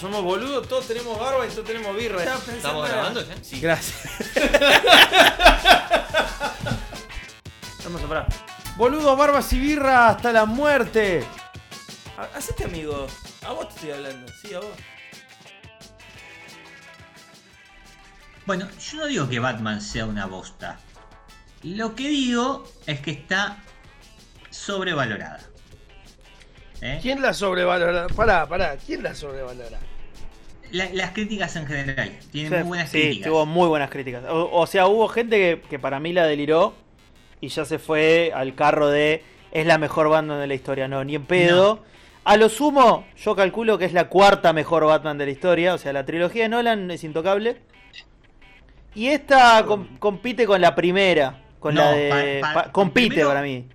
Somos boludos, todos tenemos barba y todos tenemos birra. ¿Estamos grabando ya? Sí. Gracias. Vamos a parar. Boludos, barbas y birra hasta la muerte. Ha- Hacete amigo. A vos te estoy hablando. Sí, a vos. Bueno, yo no digo que Batman sea una bosta. Lo que digo es que está sobrevalorada. ¿Eh? ¿Quién la sobrevalora? Pará, pará, ¿quién la sobrevalora? La- las críticas en general. Tienen Sí, muy buenas sí, críticas. tuvo muy buenas críticas. O, o sea, hubo gente que, que para mí la deliró y ya se fue al carro de es la mejor Batman de la historia. No, ni en pedo. A lo sumo, yo calculo que es la cuarta mejor Batman de la historia. O sea, la trilogía de Nolan es intocable. Y esta com- compite con la primera. Con No, la de. pa- pa- pa- compite primero- para mí.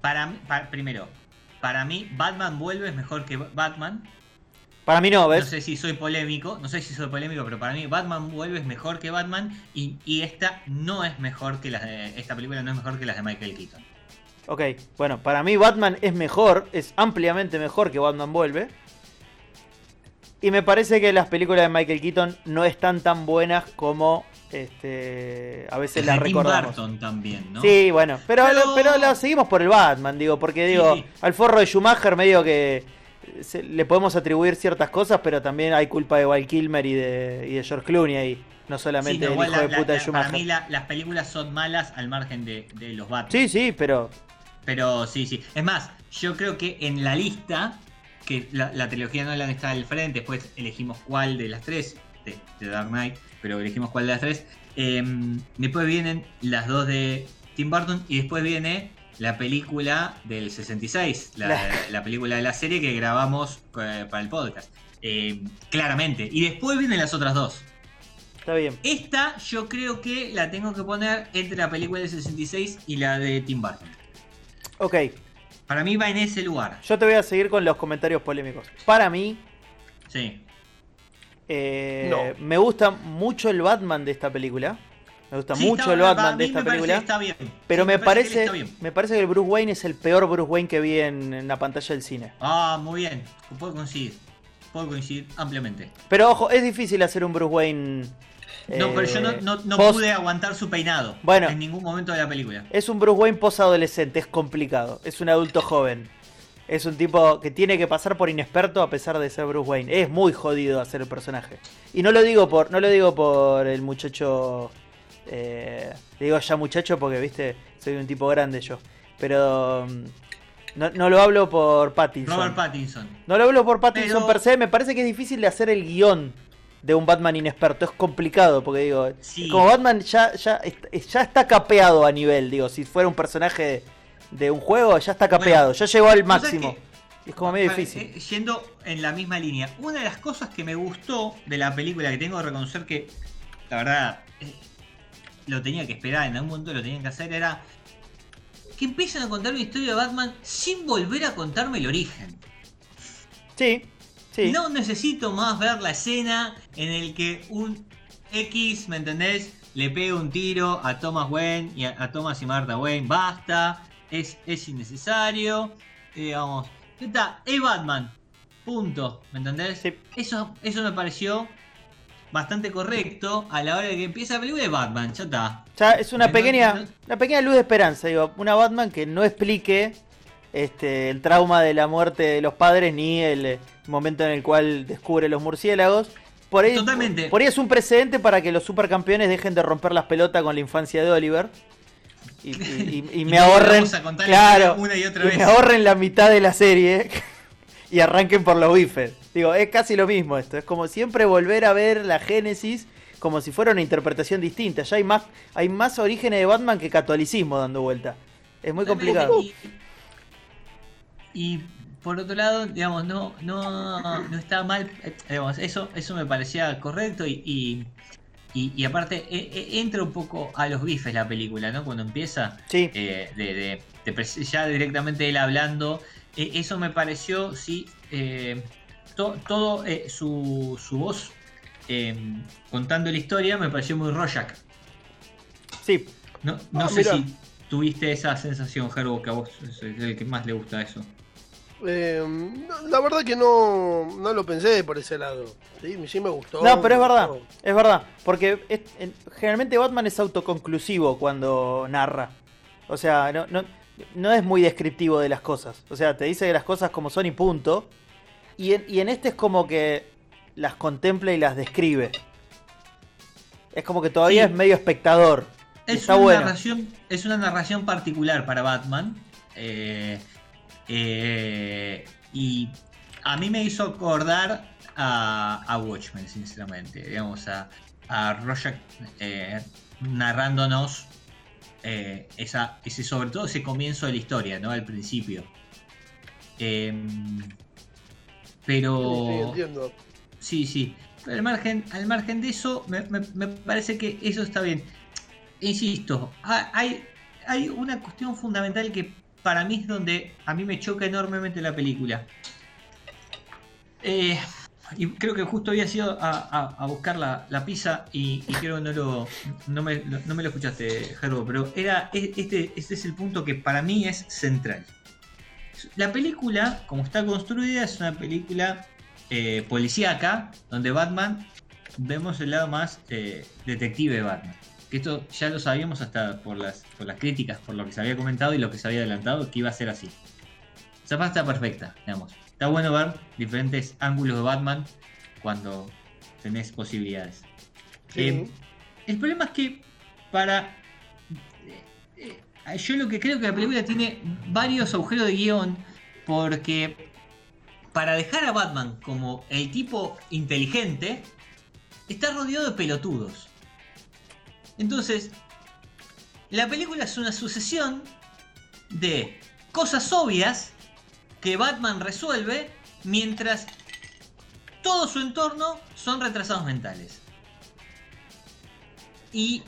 Para primero, para mí Batman vuelve es mejor que Batman. Para mí no, No ¿ves? sé si soy polémico, no sé si soy polémico, pero para mí Batman vuelve es mejor que Batman y, y esta no es mejor que las de, esta película no es mejor que las de Michael Keaton. Ok, bueno, para mí Batman es mejor, es ampliamente mejor que Batman Vuelve. Y me parece que las películas de Michael Keaton no están tan buenas como este, a veces las de Tim recordamos. Burton también, ¿no? Sí, bueno, pero, Pero- pero la seguimos por el Batman, digo, porque Sí, digo, sí. al forro de Schumacher medio que se- le podemos atribuir ciertas cosas, pero también hay culpa de Val Kilmer y de, y de George Clooney ahí, no Sí, solamente del igual hijo la- de la- puta de la- Schumacher. para mí la- las películas son malas al margen de, de los Batman. Sí, sí, pero Pero sí, sí. Es más, yo creo que en la lista, que la, la trilogía Nolan está al frente, después elegimos cuál de las tres, de, de Dark Knight, pero elegimos cuál de las tres. eh, después vienen las dos de Tim Burton y después viene la película del 66, la, La- la película de la serie que grabamos eh, para el podcast. Eh, claramente. Y después vienen las otras dos. está bien. Esta yo creo que la tengo que poner entre la película del 66 y la de Tim Burton. Ok, Para mí va en ese lugar. yo te voy a seguir con los comentarios polémicos. Para mí, Sí. Eh, No. Me gusta mucho el Batman de esta película. Me gusta Sí, mucho está- el Batman de esta me parece película. que Está bien. Pero Sí, me, parece, está bien. me parece que el Bruce Wayne es el peor Bruce Wayne que vi en, en la pantalla del cine. Ah, muy bien. Puedo coincidir. Puedo coincidir ampliamente. Pero ojo, es difícil hacer un Bruce Wayne. No, eh, pero yo no, no, no post- pude aguantar su peinado. Bueno. En ningún momento de la película. Es un Bruce Wayne posadolescente, es complicado. Es un adulto joven. Es un tipo que tiene que pasar por inexperto a pesar de ser Bruce Wayne. Es muy jodido hacer el personaje. Y no lo digo por, no lo digo por el muchacho. eh, digo ya muchacho porque, viste, soy un tipo grande yo. Pero mm, no, no lo hablo por Pattinson. Robert Pattinson. No lo hablo por Pattinson Pero- per se. Me parece que es difícil de hacer el guion de un Batman inexperto. Es complicado porque digo, Sí. como Batman ya, ya, ya está capeado a nivel. Digo, si fuera un personaje de, un juego, ya está capeado. ya llegó al ¿vos sabés máximo. Es como medio difícil. eh, Yendo en la misma línea. Una de las cosas que me gustó de la película, que tengo que reconocer que, la verdad, lo tenía que esperar, en algún momento lo tenían que hacer, era que empiezan a contar una historia de Batman sin volver a contarme el origen. Sí, sí. No necesito más ver la escena en el que un X, ¿me entendés? Le pega un tiro a Thomas Wayne y a, a Thomas y Martha Wayne. Basta. Es, es innecesario. Y digamos. ya Está, es Batman. Punto. ¿Me entendés? Sí. Eso, eso me pareció bastante correcto a la hora de que empieza la película de Batman. Ya está. Ya es una pequeña, no- una pequeña luz de esperanza. Digo, una Batman que no explique este, el trauma de la muerte de los padres ni el eh, momento en el cual descubre los murciélagos. Por ahí, Totalmente. Por ahí es un precedente para que los supercampeones dejen de romper las pelotas con la infancia de Oliver. Y, y- y- y me ahorren. Claro, historia una y otra y vez. me ahorren la mitad de la serie. Y arranquen por los bifes. Digo, es casi lo mismo esto. Es como siempre volver a ver la Génesis como si fuera una interpretación distinta. Ya hay más, hay más orígenes de Batman que catolicismo dando vuelta. Es muy complicado. Y, por otro lado, digamos, no, no, no está mal. eh, digamos, eso, eso me parecía correcto y, y, y, y aparte e- e- entra un poco a los bifes la película, ¿no? Cuando empieza, Sí, eh, de, de- de pres- ya directamente él hablando. Eh, eso me pareció, sí, eh, to- todo eh, su, su voz eh, contando la historia me pareció muy Rorschach. sí. No, no Ah, sé si tuviste esa sensación, Gerbo, que a vos es el que más le gusta eso. Eh, no, la verdad que no, no lo pensé por ese lado. Sí, sí me gustó. No, pero es verdad, es verdad. Porque es- en- generalmente Batman es autoconclusivo cuando narra. O sea, no, no, no es muy descriptivo de las cosas. O sea, te dice las cosas como son y punto. Y en, y en este es como que las contempla y las describe. Es como que todavía Sí. es medio espectador. Es está una, bueno. narración, es una narración particular para Batman. eh, eh, y a mí me hizo acordar a, a Watchmen, sinceramente. Digamos, a, a Rorschach eh, narrándonos eh, esa, ese, sobre todo ese comienzo de la historia, ¿no? Al principio. Em, pero. sí, entiendo. Sí, sí. Pero al margen, al margen de eso, me, me- me parece que eso está bien. Insisto, ha- hay, hay una cuestión fundamental que para mí es donde a mí me choca enormemente la película. Eh, y creo que justo había sido a, buscar la, la pizza y, creo que no, lo, no, me, no me lo escuchaste, Gerbo, pero era, este, este es el punto que para mí es central. La película, como está construida, es una película eh, policíaca, donde Batman vemos el lado más eh, detective de Batman. Que esto ya lo sabíamos hasta por las, por las críticas, por lo que se había comentado y lo que se había adelantado, que iba a ser así. Esa está perfecta, digamos. Está bueno ver diferentes ángulos de Batman cuando tenés posibilidades. Sí. Eh, el problema es que para... eh, eh, yo lo que creo que la película tiene varios agujeros de guion porque para dejar a Batman como el tipo inteligente, está rodeado de pelotudos. Entonces, la película es una sucesión de cosas obvias que Batman resuelve mientras todo su entorno son retrasados mentales. Y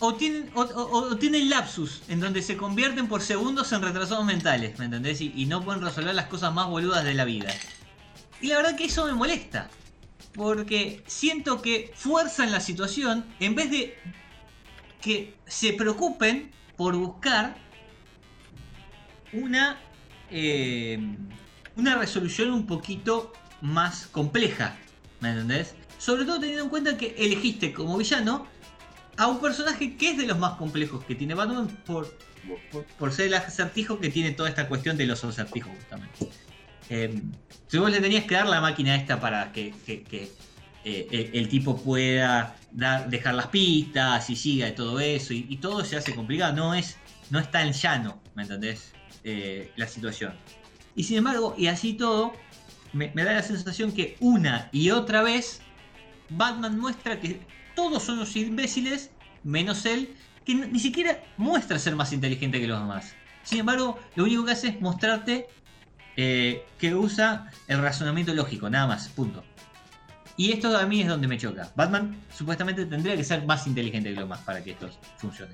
o tienen, lapsus en donde se convierten por segundos en retrasados mentales, ¿me entendés? Y, y no pueden resolver las cosas más boludas de la vida. Y la verdad que eso me molesta. Porque siento que fuerzan la situación en vez de que se preocupen por buscar una, eh, una resolución un poquito más compleja. ¿Me entendés? Sobre todo teniendo en cuenta que elegiste como villano a un personaje que es de los más complejos que tiene Batman por, por, ser el acertijo que tiene toda esta cuestión de los acertijos justamente. Eh, si vos le tenías que dar la máquina esta para que, eh, el, tipo pueda dejar las pistas y siga y todo eso, y, todo se hace complicado, no es, no es tan llano, ¿me entendés? Eh, la situación. Y sin embargo, y así todo, me, da la sensación que una y otra vez Batman muestra que todos son los imbéciles, menos él, que ni siquiera muestra ser más inteligente que los demás. Sin embargo, lo único que hace es mostrarte eh, que usa el razonamiento lógico, nada más, punto. Y esto a mí es donde me choca. Batman supuestamente tendría que ser más inteligente que los demás para que esto funcione.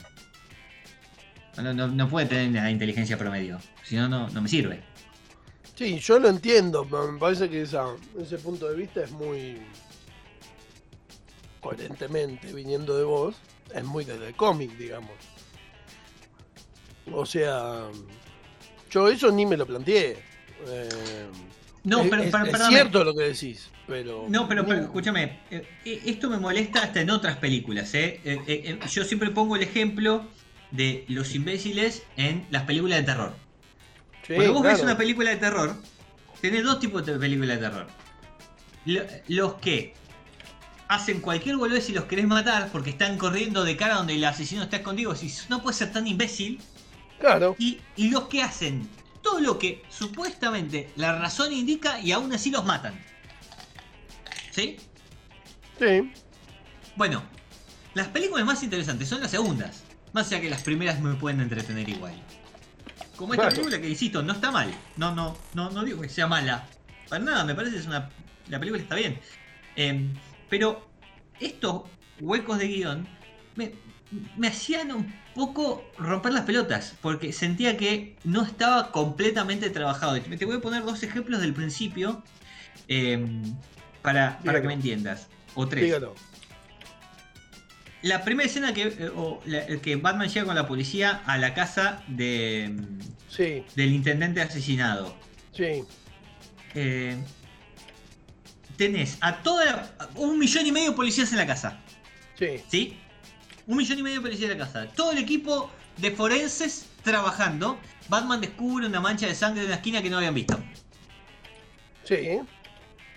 No, no- puede tener la inteligencia promedio, si no, no me sirve. Sí, yo lo entiendo, pero me parece que ese punto de vista es muy coherentemente viniendo de vos, es muy desde el cómic, digamos. O sea, yo eso ni me lo planteé. Eh, No, es, pero, es- pero- es perdóname. cierto lo que decís, pero No, pero, escúchame, eh, eh, esto me molesta hasta en otras películas. ¿eh? Eh, eh, eh, yo siempre pongo el ejemplo de los imbéciles en las películas de terror. Sí, Cuando vos ves una película de terror, tenés dos tipos de películas de terror. Lo- Los que hacen cualquier boludez y los querés matar porque están corriendo de cara donde el asesino está escondido. Si no puede ser tan imbécil. Claro, Y, y los que hacen todo lo que supuestamente la razón indica y aún así los matan. ¿Sí? sí. Bueno, las películas más interesantes son las segundas. Más allá que las primeras me pueden entretener igual. Como esta Claro. película que insisto, no está mal. No, no, no, no digo que sea mala. Para nada, me parece que es una. La película está bien. Em, pero esto, huecos de guion me, me hacían un poco romper las pelotas, porque sentía que no estaba completamente trabajado. Te voy a poner dos ejemplos del principio eh, para, para que me entiendas. O tres. Dígalo. La primera escena que, eh, o la- que Batman llega con la policía a la casa de, mm, Sí, del intendente asesinado. sí. Eh, tenés a toda un millón y medio de policías en la casa. Sí, ¿Sí? Un millón y medio de policías en la casa. Todo el equipo de forenses trabajando. Batman descubre una mancha de sangre en una esquina que no habían visto. sí.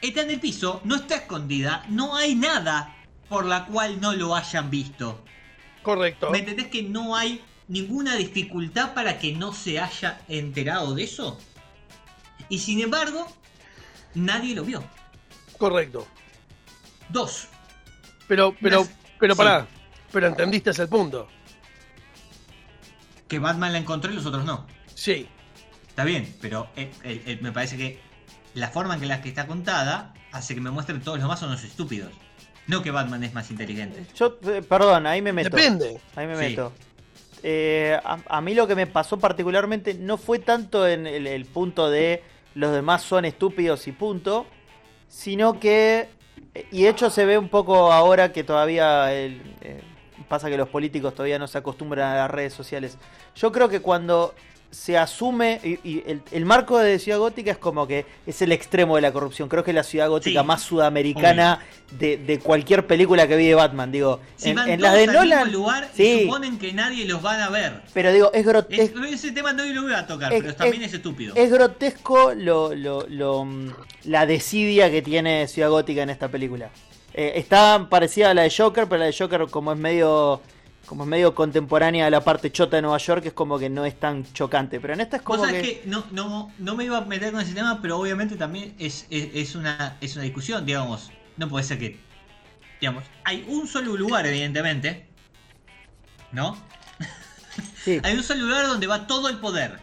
Está en el piso, no está escondida, no hay nada por la cual no lo hayan visto. Correcto. ¿Me entendés que no hay ninguna dificultad para que no se haya enterado de eso? Y sin embargo, nadie lo vio. Correcto. Dos. Pero, pero, Las- pero sí. Pero entendiste ese punto. Que Batman la encontró y los otros no. Sí. Está bien, pero eh, eh, eh, me parece que la forma en que la que está contada hace que me muestren todos los más son los estúpidos. No que Batman es más inteligente. Yo, perdón, ahí me meto. Depende. Ahí me Sí. meto. Eh, a, a mí lo que me pasó particularmente no fue tanto en el, el punto de los demás son estúpidos y punto, sino que, y de hecho se ve un poco ahora que todavía el, eh, pasa que los políticos todavía no se acostumbran a las redes sociales. Yo creo que cuando se asume, y, y el, el marco de Ciudad Gótica es como que es el extremo de la corrupción. Creo que es la Ciudad Gótica Sí. más sudamericana de, de cualquier película que vi de Batman. Digo, Si en, van en todos las de al Nolan. mismo lugar sí. y suponen que nadie los van a ver. Pero digo, es, Es- grotesco ese tema no lo voy a tocar, es- pero también es- es, estúpido. es grotesco lo, lo- lo, la desidia que tiene Ciudad Gótica en esta película. Eh, está parecida a la de Joker, pero la de Joker como es medio como es medio contemporánea a la parte chota de Nueva York, es como que no es tan chocante. Pero en esta es como sabés que... que no, no, no me iba a meter con ese tema, pero obviamente también es, es, es una, es una discusión, digamos. No puede ser que. Digamos, hay un solo lugar, evidentemente. ¿No? Sí. Hay un solo lugar donde va todo el poder.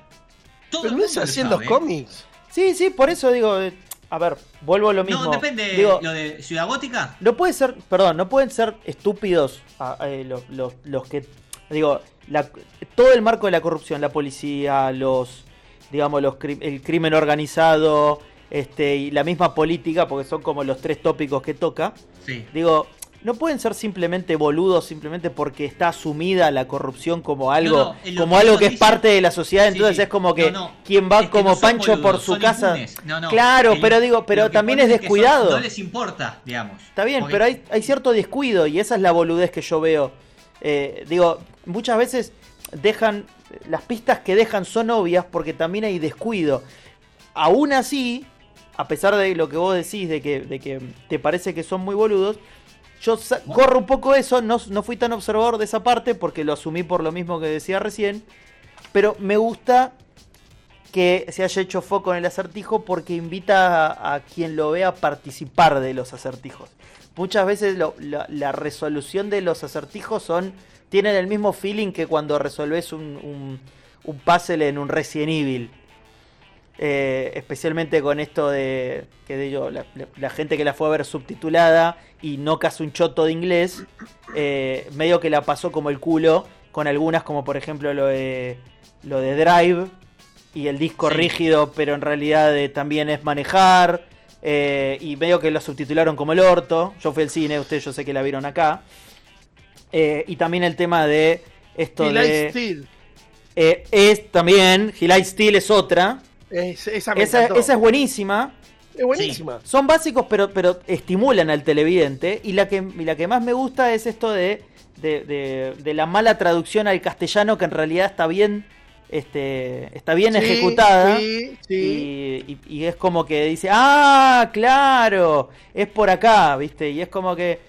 Todo Pero el no es así en los cómics. sí, sí, por eso digo... A ver, vuelvo a lo mismo. No, depende. Digo, lo de Ciudad Gótica. No puede ser, perdón, no pueden ser estúpidos ah, eh, los, los- los que, digo, la- todo el marco de la corrupción, la policía, los, digamos, los, el crimen organizado, este, y la misma política, porque son como los tres tópicos que toca. Sí. Digo, no pueden ser simplemente boludos simplemente porque está asumida la corrupción como algo, No, no, como que algo que es dicen- parte de la sociedad. Entonces sí. es como que No, quien va como Pancho por su casa. Claro, El- pero digo, pero también es son- descuidado. no les importa, digamos. Está bien, Porque- pero hay, hay cierto descuido y esa es la boludez que yo veo. Eh, digo, muchas veces dejan, las pistas que dejan son obvias porque también hay descuido. Aún así, a pesar de lo que vos decís, de que, de que te parece que son muy boludos, yo corro un poco eso, no, no fui tan observador de esa parte porque lo asumí por lo mismo que decía recién, pero me gusta que se haya hecho foco en el acertijo porque invita a, a quien lo vea a participar de los acertijos. Muchas veces lo- la, la resolución de los acertijos son tienen el mismo feeling que cuando resolves un, un, un puzzle en un Resident Evil. Eh, especialmente con esto de que de yo, la, la- la gente que la fue a ver subtitulada y no casi un choto de inglés, eh, medio que la pasó como el culo con algunas como por ejemplo lo de, lo de Drive y el disco Sí. rígido, pero en realidad eh, también es manejar. eh, y medio que lo subtitularon como el orto. Yo fui al cine, ustedes yo sé que la vieron acá. Y también el tema de esto Light de. Steel. es también. Light Steel es otra. Es- esa me Esa, encantó. esa es buenísima. Es buenísima. Son básicos, pero, pero estimulan al televidente. Y la que, y la que más me gusta es esto de, de, de- de la mala traducción al castellano, que en realidad está bien, este, está bien Sí, ejecutada. Sí. Y, y- y es como que dice, ah, claro, es por acá, ¿viste? Y es como que...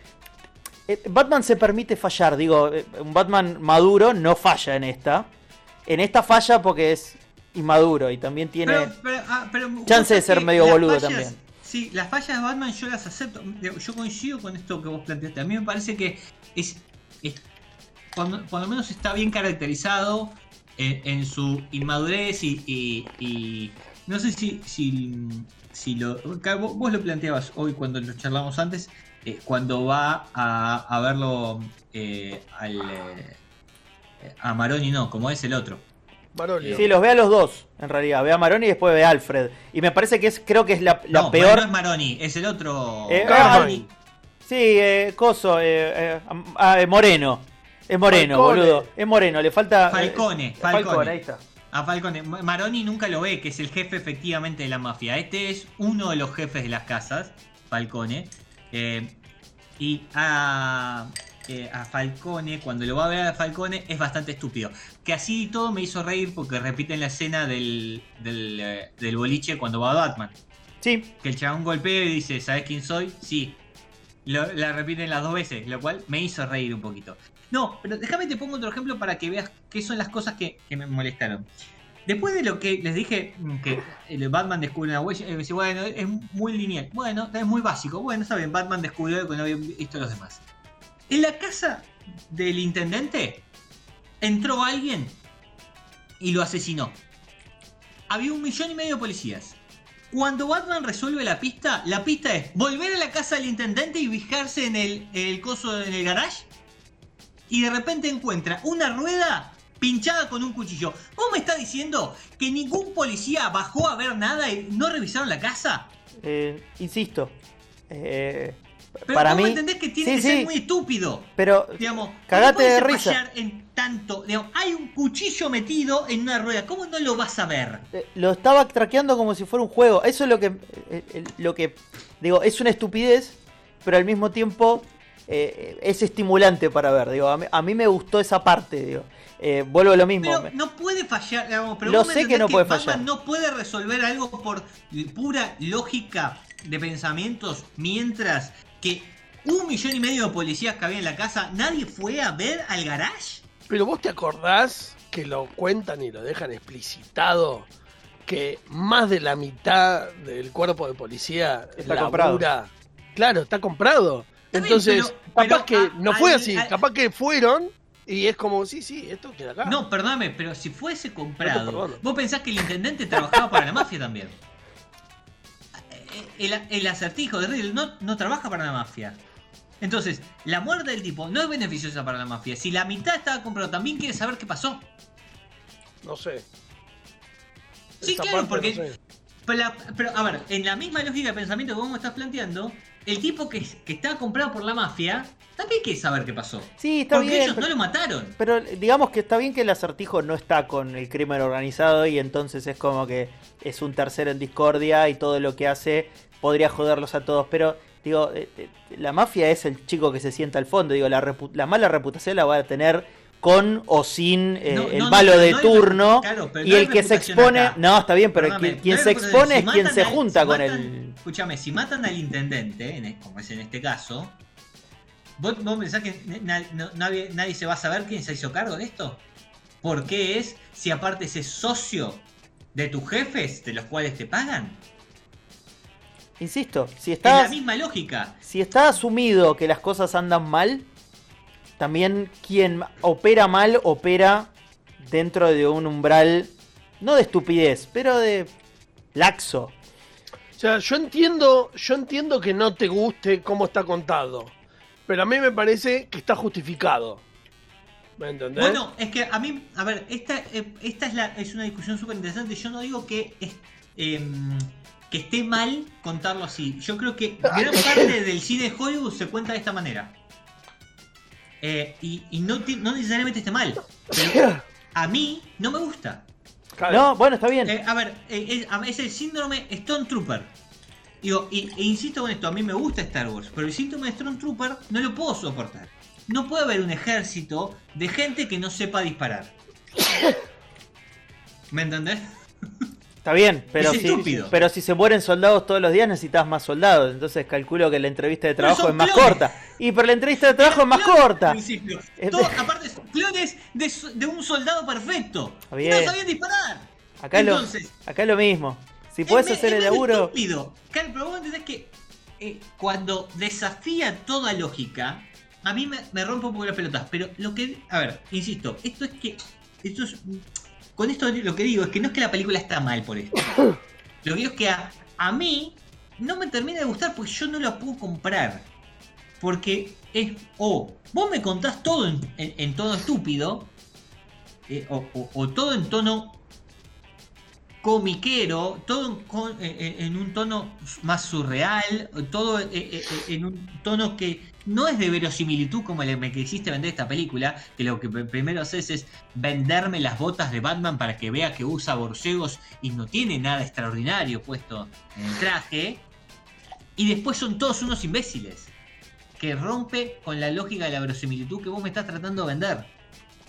eh, Batman se permite fallar, digo, eh, un Batman maduro no falla en esta. En esta falla porque es inmaduro y también tiene... Pero, pero, ah, pero Chance de ser medio boludo fallas- también. Sí, las fallas de Batman yo las acepto. Yo coincido con esto que vos planteaste. A mí me parece que es. es- por lo menos está bien caracterizado en, en su inmadurez y. y- y- no sé si. si, si lo, vos, vos lo planteabas hoy cuando lo charlamos antes. eh, cuando va a, a verlo eh, al. eh, a Maroni, no, como es el otro. Marolio. Sí, los ve a los dos, en realidad. Ve a Maroni y después ve a Alfred. Y me parece que es, creo que es la, la no, peor. no es Maroni, es el otro. Eh, Carmine. Sí, eh, Coso, eh, eh, ah, eh, Moreno. Es Moreno, Falcone. boludo. Es Moreno, le falta. eh, Falcone, Falcone, Falcone. ahí está. A Falcone. Maroni nunca lo ve, que es el jefe efectivamente de la mafia. Este es uno de los jefes de las casas, Falcone. Eh, y a, eh, a Falcone, cuando lo va a ver a Falcone, es bastante estúpido. Que así y todo me hizo reír porque repiten la escena del, del, eh, del boliche cuando va a Batman. Sí, Que el chabón golpea y dice, ¿sabes quién soy? Sí. Lo- la repiten las dos veces, lo cual me hizo reír un poquito. No, pero déjame te pongo otro ejemplo para que veas qué son las cosas que, que me molestaron. Después de lo que les dije, mm, que el Batman descubre una huella, eh, dice, bueno, es muy lineal. Bueno, es muy básico. Bueno, está bien, Batman descubrió algo que no habían visto los demás. En la casa del intendente entró alguien y lo asesinó. Había un millón y medio de policías. Cuando Batman resuelve la pista, la pista es volver a la casa del intendente y fijarse en el, el coso en el garage. Y de repente encuentra una rueda pinchada con un cuchillo. ¿Vos me estás diciendo que ningún policía bajó a ver nada y no revisaron la casa? eh, insisto. eh, Pero para mí. entendés que tiene sí, que ser muy estúpido. Pero Digamos, Cagate ¿cómo puede de risa. fallar en tanto? Digamos, hay un cuchillo metido en una rueda. ¿Cómo no lo vas a ver? eh, lo estaba traqueando como si fuera un juego. Eso es lo que. eh, eh, lo que. Digo, es una estupidez, pero al mismo tiempo. eh, es estimulante para ver, digo, a mí, a mí me gustó esa parte, digo. Eh, vuelvo a lo mismo. Pero no puede fallar, digamos, pero Lo sé que no puede Batman fallar. no puede resolver algo por pura lógica de pensamientos, mientras que un millón y medio de policías que había en la casa, nadie fue a ver al garage. Pero vos te acordás que lo cuentan y lo dejan explicitado que más de la mitad del cuerpo de policía Está labura- Claro, está comprado. Está bien, Entonces, pero- capaz pero que a- no fue al- así, al- capaz que fueron y es como, sí, sí, esto queda acá. No, perdóname, pero si fuese comprado, vos pensás que el intendente trabajaba para la mafia también. El, el acertijo de Riddle no, no trabaja para la mafia. Entonces, la muerte del tipo no es beneficiosa para la mafia. Si la mitad estaba comprado, también quiere saber qué pasó. No sé. Sí, claro, porque no sé. Pero, pero, a ver, en la misma lógica de pensamiento que vos me estás planteando, el tipo que, que estaba comprado por la mafia también quiere saber qué pasó. Sí, está porque bien. ellos pero- no lo mataron. Pero digamos que está bien que el acertijo no está con el crimen organizado y entonces es como que es un tercero en discordia y todo lo que hace podría joderlos a todos. Pero digo, eh, eh, la mafia es el chico que se sienta al fondo. Digo, la, repu- la mala reputación la va a tener con o sin eh, No, el no, malo de turno. claro, y el que se expone... acá. No, está bien, pero Perdóname, quien, se expone Si es quien se al- junta si con matan- el... Escúchame, si matan al intendente, en e- como es en este caso, ¿vos, vos pensás que nadie, nadie se va a saber quién se hizo cargo de esto? ¿Por qué es si aparte ese socio de tus jefes, de los cuales te pagan? Insisto, si Es la misma lógica. Si está asumido que las cosas andan mal, también quien opera mal opera dentro de un umbral, no de estupidez, pero de laxo. O sea, yo entiendo, yo entiendo que no te guste cómo está contado. Pero a mí me parece que está justificado. ¿Me entendés? Bueno, es que a mí, a ver, esta, eh, esta es, la, es una discusión súper interesante. Yo no digo que, es- em, que esté mal contarlo así. Yo creo que gran parte del cine de Hollywood se cuenta de esta manera. Eh, y y no, necesariamente esté mal. Pero a mí no me gusta. No, bueno, está bien. Eh, a ver, eh, es, el síndrome Stone Trooper. Digo, y, e insisto con esto, a mí me gusta Star Wars, pero el síndrome de Stone Trooper no lo puedo soportar. No puede haber un ejército de gente que no sepa disparar. ¿Me entendés? Está bien, pero es si, estúpido. pero si se mueren soldados todos los días necesitas más soldados. Entonces calculo que la entrevista de trabajo es más clones. corta. Y pero la entrevista de trabajo es más corta. principio. Todo, aparte, son clones de, de un soldado perfecto. Y no bien. sabían disparar. Acá, lo, acá es lo mismo. Si puedes hacer el laburo... estúpido. Claro, pero vos entendés que eh, cuando desafía toda lógica, a mí me, me rompe un poco las pelotas. Pero lo que. A ver, insisto, esto es que. Esto es. Con esto lo que digo es que no es que la película está mal por esto. Lo que digo es que a, a mí no me termina de gustar porque yo no la puedo comprar. Porque es, o vos me contás todo en, en- en tono estúpido, eh, o, o- o todo en tono comiquero, todo eh, eh, en un tono más surreal, todo eh, en un tono que no es de verosimilitud como el que quisiste vender esta película, que lo que pr- primero haces es venderme las botas de Batman para que vea que usa borcegos y no tiene nada extraordinario puesto en el traje, y después son todos unos imbéciles, que rompe con la lógica de la verosimilitud que vos me estás tratando de vender.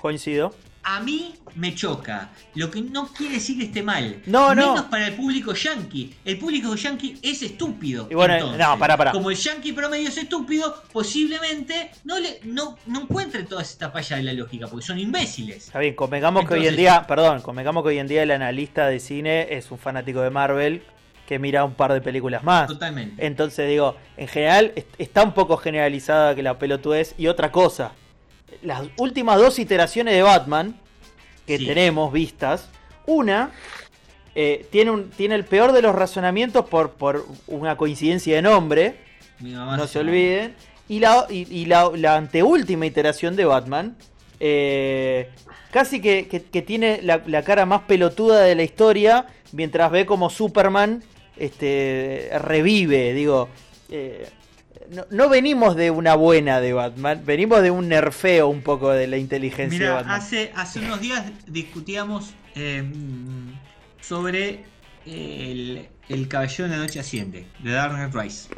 Coincido. A mí me choca, lo que no quiere decir que esté mal. No, no. Menos para el público yankee. El público yankee es estúpido. Y bueno, entonces. no, pará, pará. Como el yankee promedio es estúpido, posiblemente no le no, no encuentre toda esta falla de la lógica, porque son imbéciles. Está bien, convengamos que hoy en día, perdón, convengamos que hoy en día el analista de cine es un fanático de Marvel que mira un par de películas más. Totalmente. Entonces digo, en general est- está un poco generalizada que la pelotudez. Y otra cosa, las últimas dos iteraciones de Batman que Sí. tenemos vistas, una eh, tiene, un, tiene el peor de los razonamientos por, por una coincidencia de nombre, no se olviden. Y la, y, y la, la anteúltima iteración de Batman, eh, casi que, que- que tiene la, la cara más pelotuda de la historia, mientras ve como Superman este, revive. Digo, eh, no, no venimos de una buena de Batman, venimos de un nerfeo un poco de la inteligencia de Mira, Batman. hace, hace unos días discutíamos eh, sobre el, el Caballero de la Noche Asciende, de Dark Knight Rise.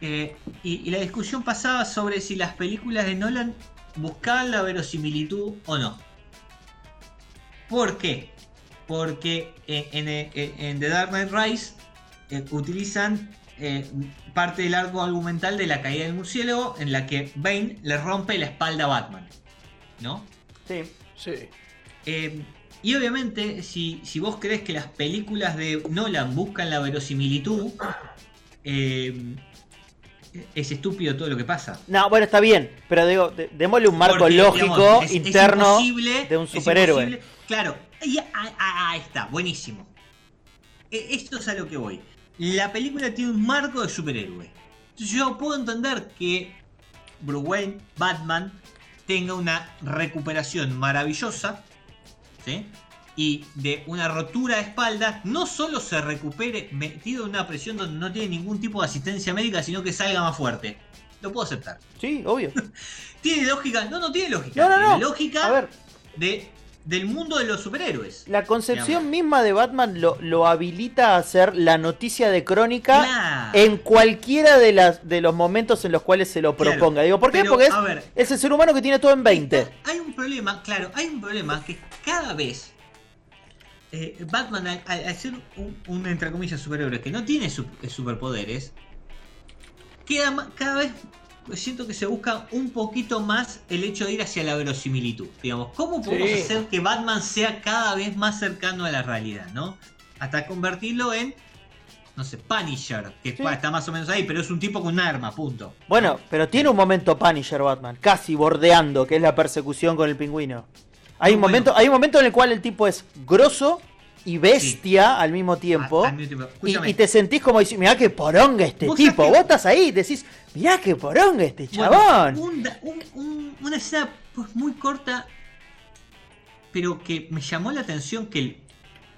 Eh, y, y la discusión pasaba sobre si las películas de Nolan buscaban la verosimilitud o no. ¿Por qué? Porque eh, en, en- en The Dark Knight Rise eh, utilizan eh, parte del arco argumental de la caída del murciélago en la que Bane le rompe la espalda a Batman. ¿No? Sí. Sí. Eh, y obviamente, si, si vos crees que las películas de Nolan buscan la verosimilitud, eh, es estúpido todo lo que pasa. No, bueno, está bien, pero digo, de- démosle un marco Porque, lógico digamos, es- es interno de un superhéroe. Claro, y ah, ah, ahí está, buenísimo. E- Esto es a lo que voy. La película tiene un marco de superhéroe. Entonces yo puedo entender que Bruce Wayne, Batman, tenga una recuperación maravillosa, ¿sí? Y de una rotura de espalda, no solo se recupere metido en una presión donde no tiene ningún tipo de asistencia médica, sino que salga más fuerte. Lo puedo aceptar. Sí, obvio. ¿Tiene lógica? No, no tiene lógica. No, no, no. Tiene lógica A ver, de, del mundo de los superhéroes. la concepción misma de Batman lo, lo habilita a hacer la noticia de crónica Claro. en cualquiera de las de los momentos en los cuales se lo Claro, proponga. Digo, ¿por qué? pero, Porque es, a ver. es el ser humano que tiene todo en 20. Hay un problema, claro, hay un problema que cada vez eh, Batman, al, al- ser un, un, entre comillas superhéroe que no tiene su- superpoderes, queda cada vez siento que se busca un poquito más el hecho de ir hacia la verosimilitud. Digamos, ¿cómo podemos Sí. hacer que Batman sea cada vez más cercano a la realidad, no? Hasta convertirlo en, no sé, Punisher, que Sí. está más o menos ahí, pero es un tipo con un arma, punto. Bueno, pero tiene un momento Punisher Batman, casi bordeando, que es la persecución con el pingüino. Hay un bueno. momento, hay un momento en el cual el tipo es grosso y bestia al mismo tiempo. A- al mismo tiempo. Y, y te sentís como diciendo, mirá que poronga este Vos tipo. que- Vos estás ahí y decís, mirá que poronga este Bueno, chabón. un da- un- un- una escena pues, muy corta, pero que me llamó la atención que,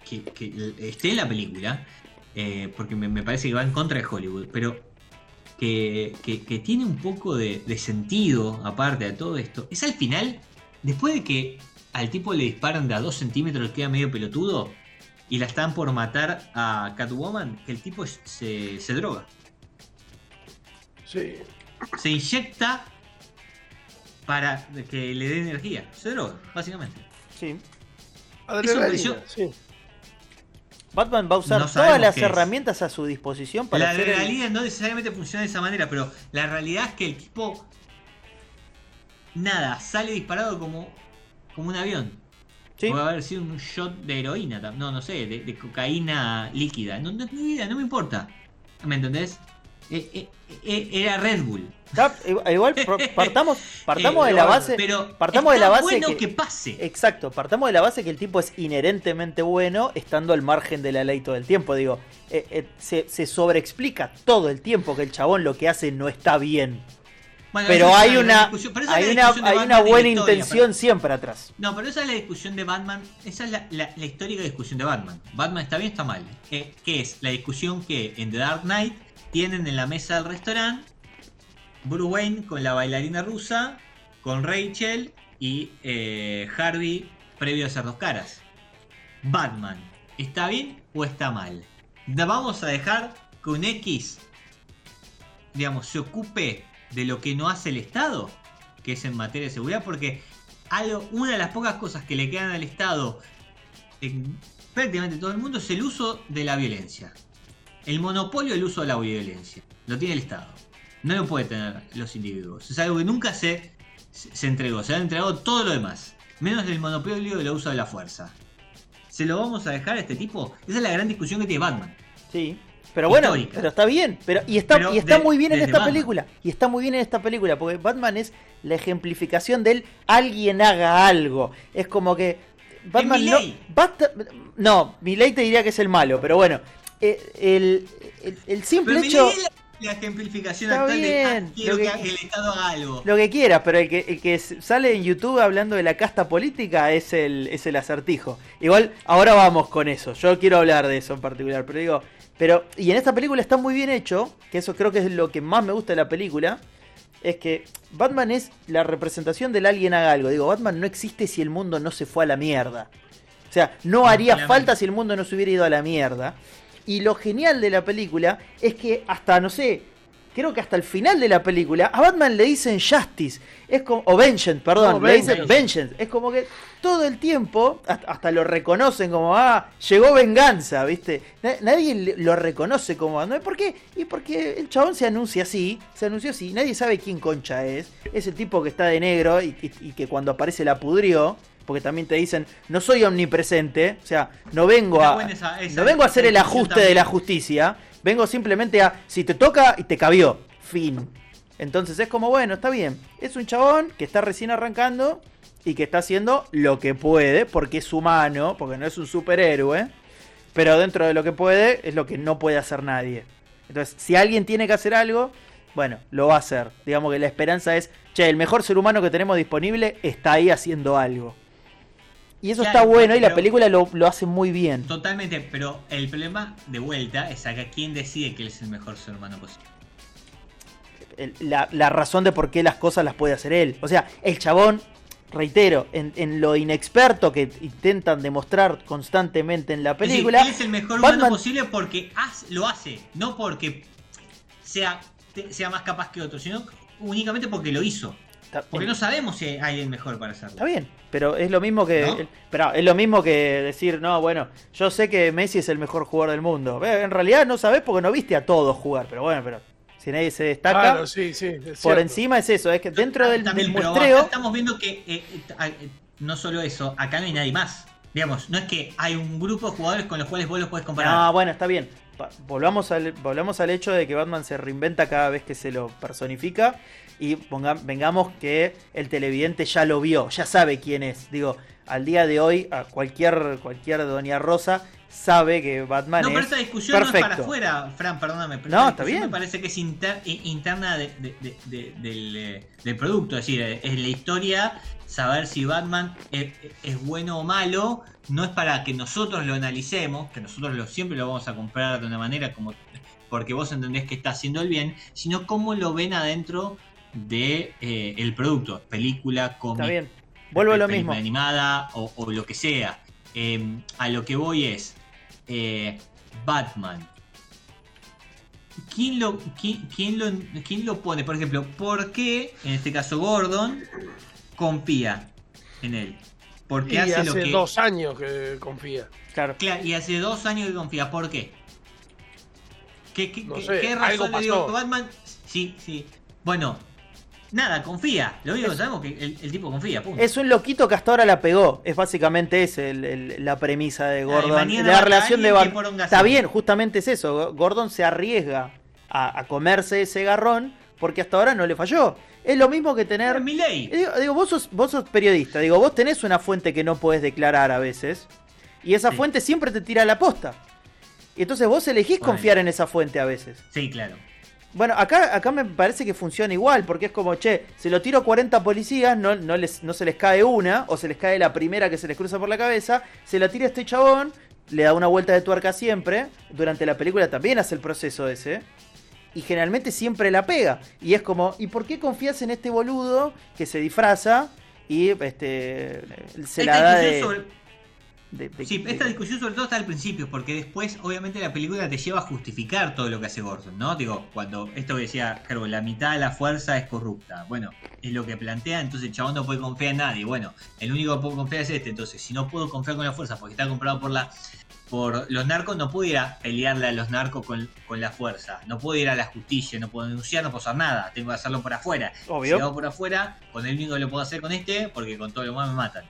que, que esté en la película, eh, porque me, me parece que va en contra de Hollywood, pero que, que- que tiene un poco de, de sentido aparte de todo esto. Es al final, después de que al tipo le disparan de a 2 centímetros, queda medio pelotudo. Y la están por matar a Catwoman, que el tipo se, se droga Sí. se inyecta para que le dé energía. Se droga, básicamente. Sí. Adrenalina, sí. Batman va a usar No todas las es. herramientas a su disposición para la hacer el- adrenalina no necesariamente funciona de esa manera, pero la realidad es que el tipo. Nada, sale disparado como, como un avión. Sí. Puede haber sido un shot de heroína, no, no sé, de, de cocaína líquida. No, no, no me importa. ¿Me entendés? Eh, eh, eh, era Red Bull. Está- Igual partamos, partamos Eh, de la base. Pero partamos de la base bueno que- que, pase. Exacto, partamos de la base que el tipo es inherentemente bueno estando al margen de la ley todo el tiempo. Digo, eh, eh, se, se sobreexplica todo el tiempo que el chabón lo que hace no está bien. Bueno, Pero hay gran una, hay una, hay una buena intención siempre atrás. No, pero esa es la discusión de Batman. Esa es la, la- la histórica discusión de Batman. Batman está bien, está mal. Eh, que es la discusión que en The Dark Knight tienen en la mesa del restaurante Bruce Wayne con la bailarina rusa, con Rachel y eh, Harvey previo a ser dos caras. Batman, ¿está bien o está mal? Vamos a dejar que un X, digamos, se ocupe de lo que no hace el Estado, que es en materia de seguridad, porque algo, una de las pocas cosas que le quedan al Estado en prácticamente todo el mundo es el uso de la violencia. El monopolio del uso de la violencia. Lo tiene el Estado. No lo puede tener los individuos. Es algo que nunca se, se entregó. Se ha entregado todo lo demás. Menos el monopolio del uso de la fuerza. ¿Se lo vamos a dejar a este tipo? Esa es la gran discusión que tiene Batman. Sí. Pero bueno, Histórica. pero está bien. Pero, y está, Pero y está de- muy bien en esta Batman. película. Y está muy bien en esta película. Porque Batman es la ejemplificación del alguien haga algo. Es como que. Batman no. Basta- no, Milei te diría que es el malo. Pero bueno. eh, El, el, el simple Pero hecho. la, ejemplificación Está actual de bien, ah, quiero lo que, que- el Estado haga algo. Lo que quieras, pero el que, el que sale en YouTube hablando de la casta política es el, es el acertijo. Igual, ahora vamos con eso. Yo quiero hablar de eso en particular, pero digo. Pero, y en esta película está muy bien hecho, que eso creo que es lo que más me gusta de la película. Es que Batman es la representación del alguien haga algo. Digo, Batman no existe si el mundo no se fue a la mierda. O sea, no haría falta si el mundo no se hubiera ido a la mierda. Y lo genial de la película es que hasta, no sé, creo que hasta el final de la película, a Batman le dicen Justice. Es como, o Vengeance, perdón, No, le dicen Vengeance. Es como que todo el tiempo, hasta, lo reconocen como, ah, llegó venganza, ¿viste? Na- nadie lo reconoce como Batman. ¿Por qué? Y porque el chabón se anuncia así, se anunció así, nadie sabe quién concha es. Es el tipo que está de negro y, y- y que cuando aparece la pudrió. Porque también te dicen, no soy omnipresente, o sea, no vengo a, buena esa- esa- no vengo a hacer el ajuste de la justicia, vengo simplemente a, si te toca y te cabió, fin. Entonces es como, bueno, está bien. Es un chabón que está recién arrancando y que está haciendo lo que puede, porque es humano, porque no es un superhéroe, pero dentro de lo que puede es lo que no puede hacer nadie. Entonces, si alguien tiene que hacer algo, bueno, lo va a hacer. Digamos que la esperanza es, che, el mejor ser humano que tenemos disponible está ahí haciendo algo. Y eso Claro, está bueno y la película lo, lo hace muy bien. Totalmente, pero el problema de vuelta es acá quién decide que él es el mejor ser humano posible. el- la, la razón de por qué las cosas las puede hacer él. O sea, el chabón, reitero, en, en lo inexperto que intentan demostrar constantemente en la Es decir, película, él es el mejor Batman- humano posible porque lo hace, no porque sea, sea más capaz que otro, sino únicamente porque lo hizo. Está, Porque no sabemos si hay alguien mejor para hacerlo. está bien, pero es lo mismo que pero es lo mismo que decir, no, bueno, yo sé que Messi es el mejor jugador del mundo. En realidad no sabés porque no viste a todos jugar, pero bueno, pero si nadie se destaca, Claro, sí, sí. por cierto. encima es eso, es que dentro del, También, del muestreo, acá estamos viendo que eh, eh, no solo eso, acá no hay nadie más. Digamos, no es que hay un grupo de jugadores con los cuales vos los podés comparar. No, bueno, está bien. Volvamos al, volvamos al hecho de que Batman se reinventa cada vez que se lo personifica. Y ponga- vengamos que el televidente ya lo vio, ya sabe quién es. Digo, al día de hoy, a cualquier, cualquier Doña Rosa sabe que Batman No, es pero esta discusión no es para afuera, Fran, perdóname. Pero No, está bien. Me parece que es inter- interna de- de- de- de- del, eh, del producto. Es decir, es la historia, saber si Batman es, es bueno o malo. No es para que nosotros lo analicemos, que nosotros lo, siempre lo vamos a comprar de una manera como porque vos entendés que está haciendo el bien, sino cómo lo ven adentro de eh, el producto, película, cómic, Está bien. Vuelvo a lo mismo. animada o, o lo que sea. Eh, a lo que voy es eh, Batman. ¿Quién lo, quién, quién lo, quién lo pone? Por ejemplo, ¿por qué, en este caso Gordon, confía en él? Porque Y hace hace lo que... dos años que confía. Claro. Claro, y hace dos años que confía. ¿Por qué? ¿Qué, qué, No qué- sé, qué algo razón le que Batman? Sí, sí. Bueno, nada, confía. Lo único que sabemos es que el, el tipo confía. punto. Es un loquito que hasta ahora la pegó. Es básicamente ese el- el- la premisa de Gordon. la relación de poronga Está bien, justamente es eso. Gordon se arriesga a, a comerse ese garrón porque hasta ahora no le falló. Es lo mismo que tener... Mi ley. Eh, Digo, digo, vos, sos, vos sos periodista, digo, vos tenés una fuente que no podés declarar a veces, y esa Sí. fuente siempre te tira la posta. Y entonces vos elegís Bueno. confiar en esa fuente a veces. Sí, claro. Bueno, acá, acá me parece que funciona igual, porque es como, che, se lo tiro a 40 policías, no, no, les, no se les cae una, o se les cae la primera que se les cruza por la cabeza, se la tira a este chabón, le da una vuelta de tuerca siempre, durante la película también hace el proceso ese, y generalmente siempre la pega. Y es como, ¿y por qué confías en este boludo que se disfraza y este se la da de, sobre- de- de- Sí, de- esta discusión sobre todo está al principio, porque después, obviamente, la película te lleva a justificar todo lo que hace Gordon, ¿no? Digo, cuando esto que decía Gerbo, la mitad de la fuerza es corrupta. Bueno, es lo que plantea, entonces el chabón no puede confiar en nadie. Bueno, el único que puedo confiar es este, entonces, si no puedo confiar con la fuerza porque está comprado por la por los narcos, no puedo ir a pelearle a los narcos con, con la fuerza. No puedo ir a la justicia, no puedo denunciar, no puedo hacer nada. Tengo que hacerlo por afuera. Obvio. Si lo hago por afuera, con el único que lo puedo hacer con este, porque con todo lo demás me matan.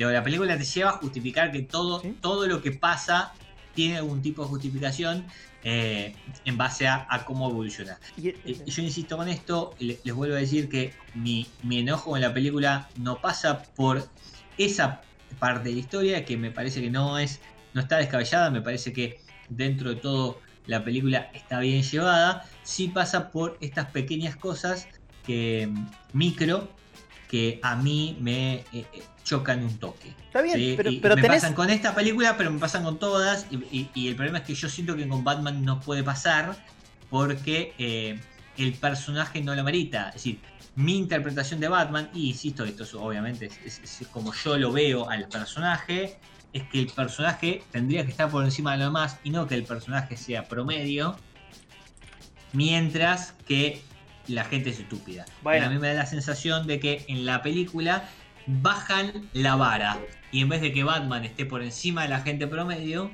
Digo, la película te lleva a justificar que todo, Sí. todo lo que pasa tiene algún tipo de justificación eh, en base a, a cómo evoluciona. y- Eh, yo insisto con esto, le- les vuelvo a decir que mi, mi enojo en la película no pasa por esa parte de la historia que me parece que no es no está descabellada, me parece que dentro de todo la película está bien llevada, sí pasa por estas pequeñas cosas que mm, micro que a mí me eh, chocan un toque. Está bien, Sí, pero, me tenés... pasan con esta película, pero me pasan con todas. Y, y- y el problema es que yo siento que con Batman no puede pasar porque eh, el personaje no lo merita. Es decir, mi interpretación de Batman, y insisto, esto es, obviamente es, es- es como yo lo veo al personaje, es que el personaje tendría que estar por encima de lo demás y no que el personaje sea promedio, mientras que la gente es estúpida. Bueno. A mí me da la sensación de que en la película bajan la vara y en vez de que Batman esté por encima de la gente promedio,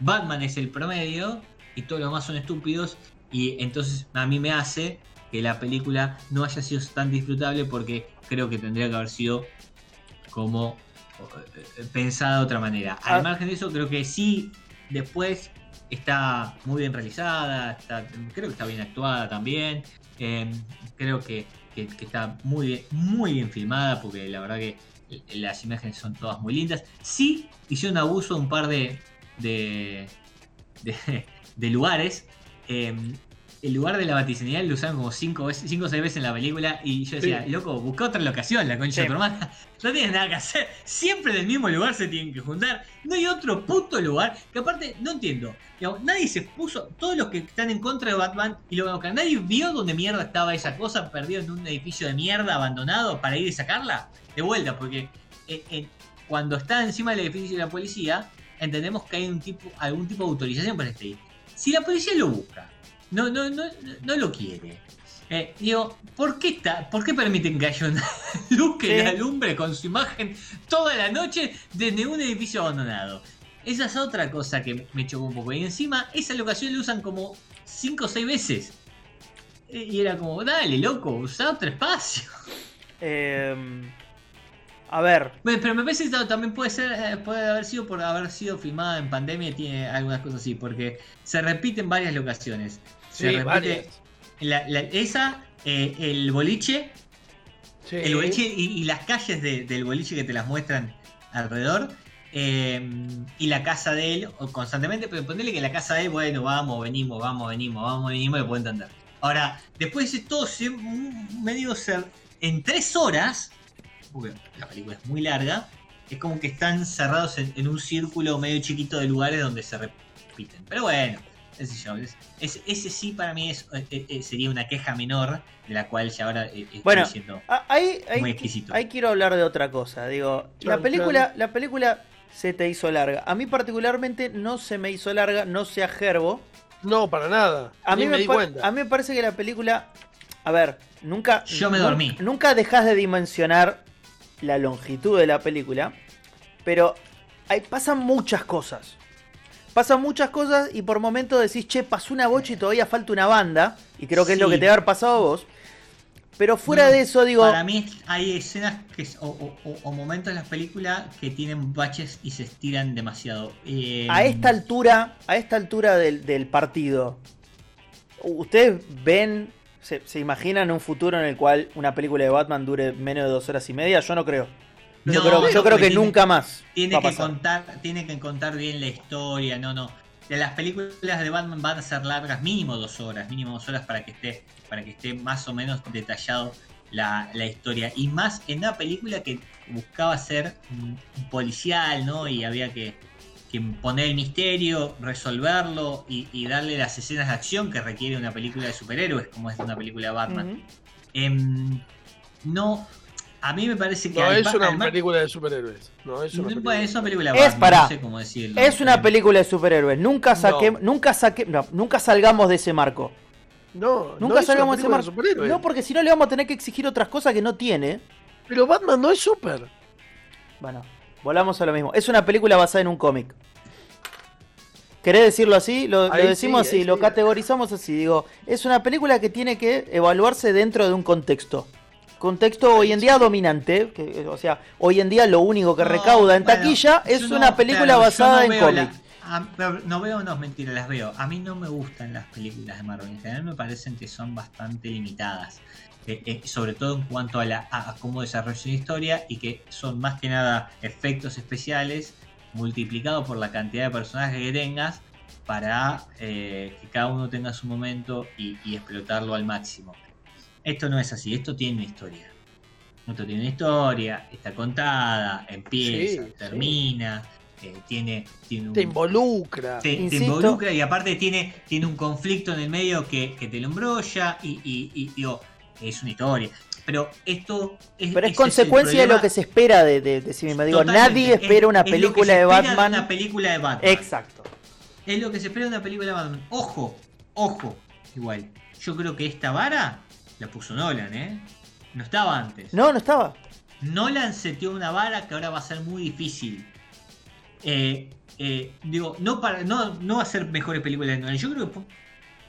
Batman es el promedio y todos los demás son estúpidos y entonces a mí me hace que la película no haya sido tan disfrutable porque creo que tendría que haber sido como eh, pensada de otra manera. Al Ah. margen de eso, creo que sí, después está muy bien realizada, está- creo que está bien actuada también, eh, creo que, que- está muy bien, muy bien filmada porque la verdad que las imágenes son todas muy lindas. Sí, hicieron abuso de un par de, de, de, de lugares. eh, el lugar de la batiseñal lo usaron como 5 veces, cinco o 6 veces en la película y yo decía, Sí. loco, busca otra locación, la concha Sí. de tu hermana. No tienes nada que hacer. Siempre del mismo lugar se tienen que juntar. No hay otro puto lugar. Que aparte, no entiendo. Digamos, nadie se puso. Todos los que están en contra de Batman y lo buscar. Nadie vio dónde mierda estaba esa cosa perdido en un edificio de mierda abandonado para ir y sacarla. De vuelta, porque eh, eh, cuando está encima del edificio de la policía, entendemos que hay un tipo, algún tipo de autorización para este. Si la policía lo busca, no, no, no, no- lo quiere. Eh, digo, ¿por qué, está, ¿por qué permiten que haya una luz que la alumbre con su imagen toda la noche desde un edificio abandonado? Esa es otra cosa que me chocó un poco. Y encima, esa locación la usan como 5 o 6 veces. Eh, Y era como, dale, loco, usa otro espacio. em, a ver, Bueno, pero me parece que también puede ser, eh, puede haber sido por haber sido filmada en pandemia y tiene algunas cosas así, porque se repiten varias locaciones. Se Sí, repite varias. la- la- esa, eh, el boliche, Sí. el boliche y, y las calles de- del boliche que te las muestran alrededor. eh, y la casa de él constantemente, pero ponerle que la casa de él, bueno, vamos, venimos, vamos, venimos, vamos, venimos, lo puedo entender. Ahora, después de todo medio ser en tres horas, porque la película es muy larga, es como que están cerrados en, en un círculo medio chiquito de lugares donde se repiten. Pero bueno, es- es- ese sí para mí es, eh, eh, sería una queja menor, de la cual ya ahora eh, estoy Bueno, ahí, ahí, Muy exquisito. ahí quiero hablar de otra cosa. Digo, la película, la película se te hizo larga. A mí particularmente no se me hizo larga, no sea Gerbo. No, para nada. A mí, me di cuenta. a mí me parece que la película. A ver, nunca. Yo me dormí. Nunca dejas de dimensionar la longitud de la película. Pero hay, pasan muchas cosas. Pasan muchas cosas y por momentos decís, che, pasó una bocha y todavía falta una banda. Y creo que es lo que te va a haber pasado a vos. Pero fuera No, de eso, digo. Para mí hay escenas que, o, o- o- o momentos en las películas que tienen baches y se estiran demasiado. Eh, a esta altura, a esta altura del, del partido, ¿Ustedes ven, se, se imaginan un futuro en el cual una película de Batman dure menos de dos horas y media? Yo no creo. Yo No, creo, yo creo que tiene- nunca más Tiene que pasar. contar, tiene que contar bien la historia, no, no. De las películas de Batman van a ser largas, mínimo dos horas, mínimo dos horas para que esté, para que esté más o menos detallado la, la historia. Y más en una película que buscaba ser mm, policial, ¿no? Y había que, que poner el misterio, resolverlo y, y darle las escenas de acción que requiere una película de superhéroes, como es una película de Batman. Em, no, a mí me parece que No es una película de superhéroes. No es una película. es una película de Es para- no sé cómo decirlo. Es una película de superhéroes. Nunca saque, No. nunca saque, no, nunca salgamos de ese marco. No, Nunca no es una salgamos de ese marco. superhéroes. No, porque si no le vamos a tener que exigir otras cosas que no tiene. Pero Batman no es super. Bueno, volvamos a lo mismo. Es una película basada en un cómic. ¿Querés decirlo así? Lo, decimos sí, así, lo sí. categorizamos así. Digo, es una película que tiene que evaluarse dentro de un contexto. Contexto hoy en día dominante, que, o sea, hoy en día lo único que no, recauda en taquilla es no- una película claro, basada no en cómics. la- a- pero no veo, no es mentira, las veo. A mí no me gustan las películas de Marvel. En general me parecen que son bastante limitadas. Eh, eh, sobre todo en cuanto a, la, a, a cómo desarrollan la historia y que son más que nada efectos especiales multiplicados por la cantidad de personajes que tengas para eh, que cada uno tenga su momento y, y explotarlo al máximo. Esto no es así, esto tiene una historia. Esto tiene una historia, está contada, empieza, Sí, sí. termina, eh, tiene, tiene un, Te involucra. te, involucra y aparte tiene, tiene un conflicto en el medio que, que te lo embrolla y, y- y, digo, es una historia. Pero esto es, Pero es consecuencia de lo que se espera de, de, de sí misma. Digo, Totalmente. nadie Es- espera una es lo que película se de Batman. una película de Batman. Exacto. Es lo que se espera de una película de Batman. Ojo, ojo, igual. Yo creo que esta vara la puso Nolan, ¿eh? No estaba antes. No, no estaba. Nolan seteó una vara que ahora va a ser muy difícil. Eh, eh, digo, no, para, no, no va a ser mejores películas de Nolan. Yo creo que pu-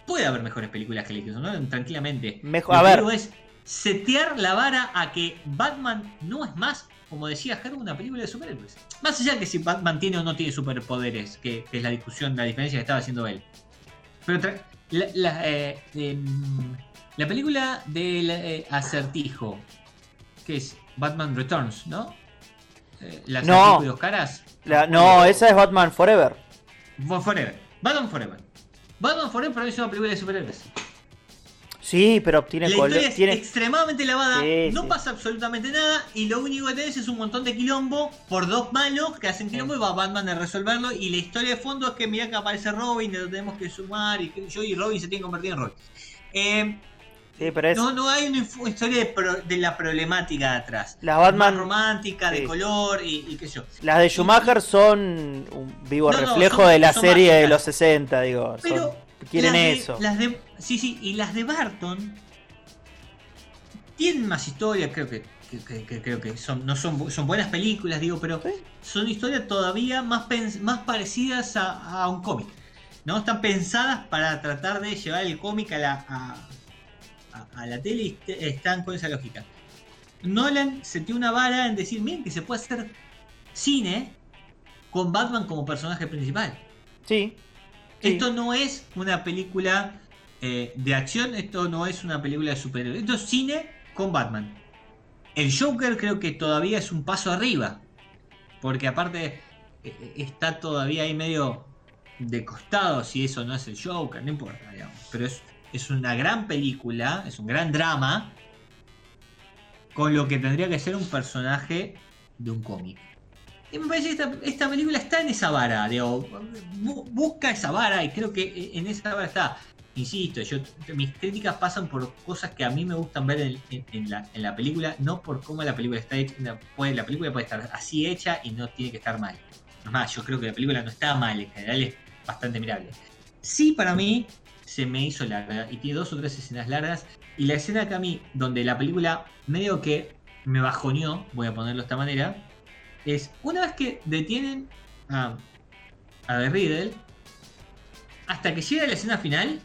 puede haber mejores películas que hizo Nolan, tranquilamente. Mejor- Lo a ver. es setear la vara a que Batman no es más, como decía Gerbo, una película de superhéroes. Más allá de que si Batman tiene o no tiene superpoderes, que, que es la discusión, la diferencia que estaba haciendo él. Pero la, eh, em, la película del eh, acertijo, que es Batman Returns, ¿no? Eh, la No. de dos caras. La- no, esa es Batman Forever. For- Forever. Batman Forever. Batman Forever para mí es una película de superhéroes. Sí, pero tiene La historia es Tiene... extremadamente lavada, Sí, no sí. pasa absolutamente nada y lo único que tenés es un montón de quilombo por dos malos que hacen quilombo y va Batman a resolverlo y la historia de fondo es que mira que aparece Robin, lo tenemos que sumar y yo y Robin se tiene que convertir en Robin. Eh, Sí, pero es. no, no hay una historia de, pro- de la problemática de atrás. Las Batman- Más romántica, Sí. de color y, y qué sé yo. Las de Schumacher son un vivo No, no, reflejo son- de la serie de los 60, digo. Pero son- quieren las de- eso. las de, sí, sí, y las de Barton tienen más historia, creo que, que- que- que- creo que son, no son, son buenas películas, digo, pero Sí. son historias todavía más, más parecidas a, a un cómic. ¿No? Están pensadas para tratar de llevar el cómic a la, a, a- a la tele y est- están con esa lógica. Nolan setió una vara en decir, miren que se puede hacer cine con Batman como personaje principal. Sí. sí. Esto no es una película eh, de acción, esto no es una película de superhéroes, esto es cine con Batman. El Joker creo que todavía es un paso arriba, porque aparte eh, está todavía ahí medio de costado si eso no es el Joker, no importa, digamos. Pero es, es una gran película, es un gran drama, con lo que tendría que ser un personaje de un cómic. Y me parece que esta, película está en esa vara, digo, bu- busca esa vara y creo que en esa vara está. Insisto, yo, mis críticas pasan por cosas que a mí me gustan ver en, la, en la película, no por cómo la película está hecha. La, puede- la película puede estar así hecha y no tiene que estar mal. Es más, yo creo que la película no está mal, en general es bastante mirable. Sí, para mí se me hizo larga y tiene dos o tres escenas largas. Y la escena que a mí, donde la película medio que me bajoneó, voy a ponerlo de esta manera, es una vez que detienen a, a The Riddle, hasta que llega la escena final,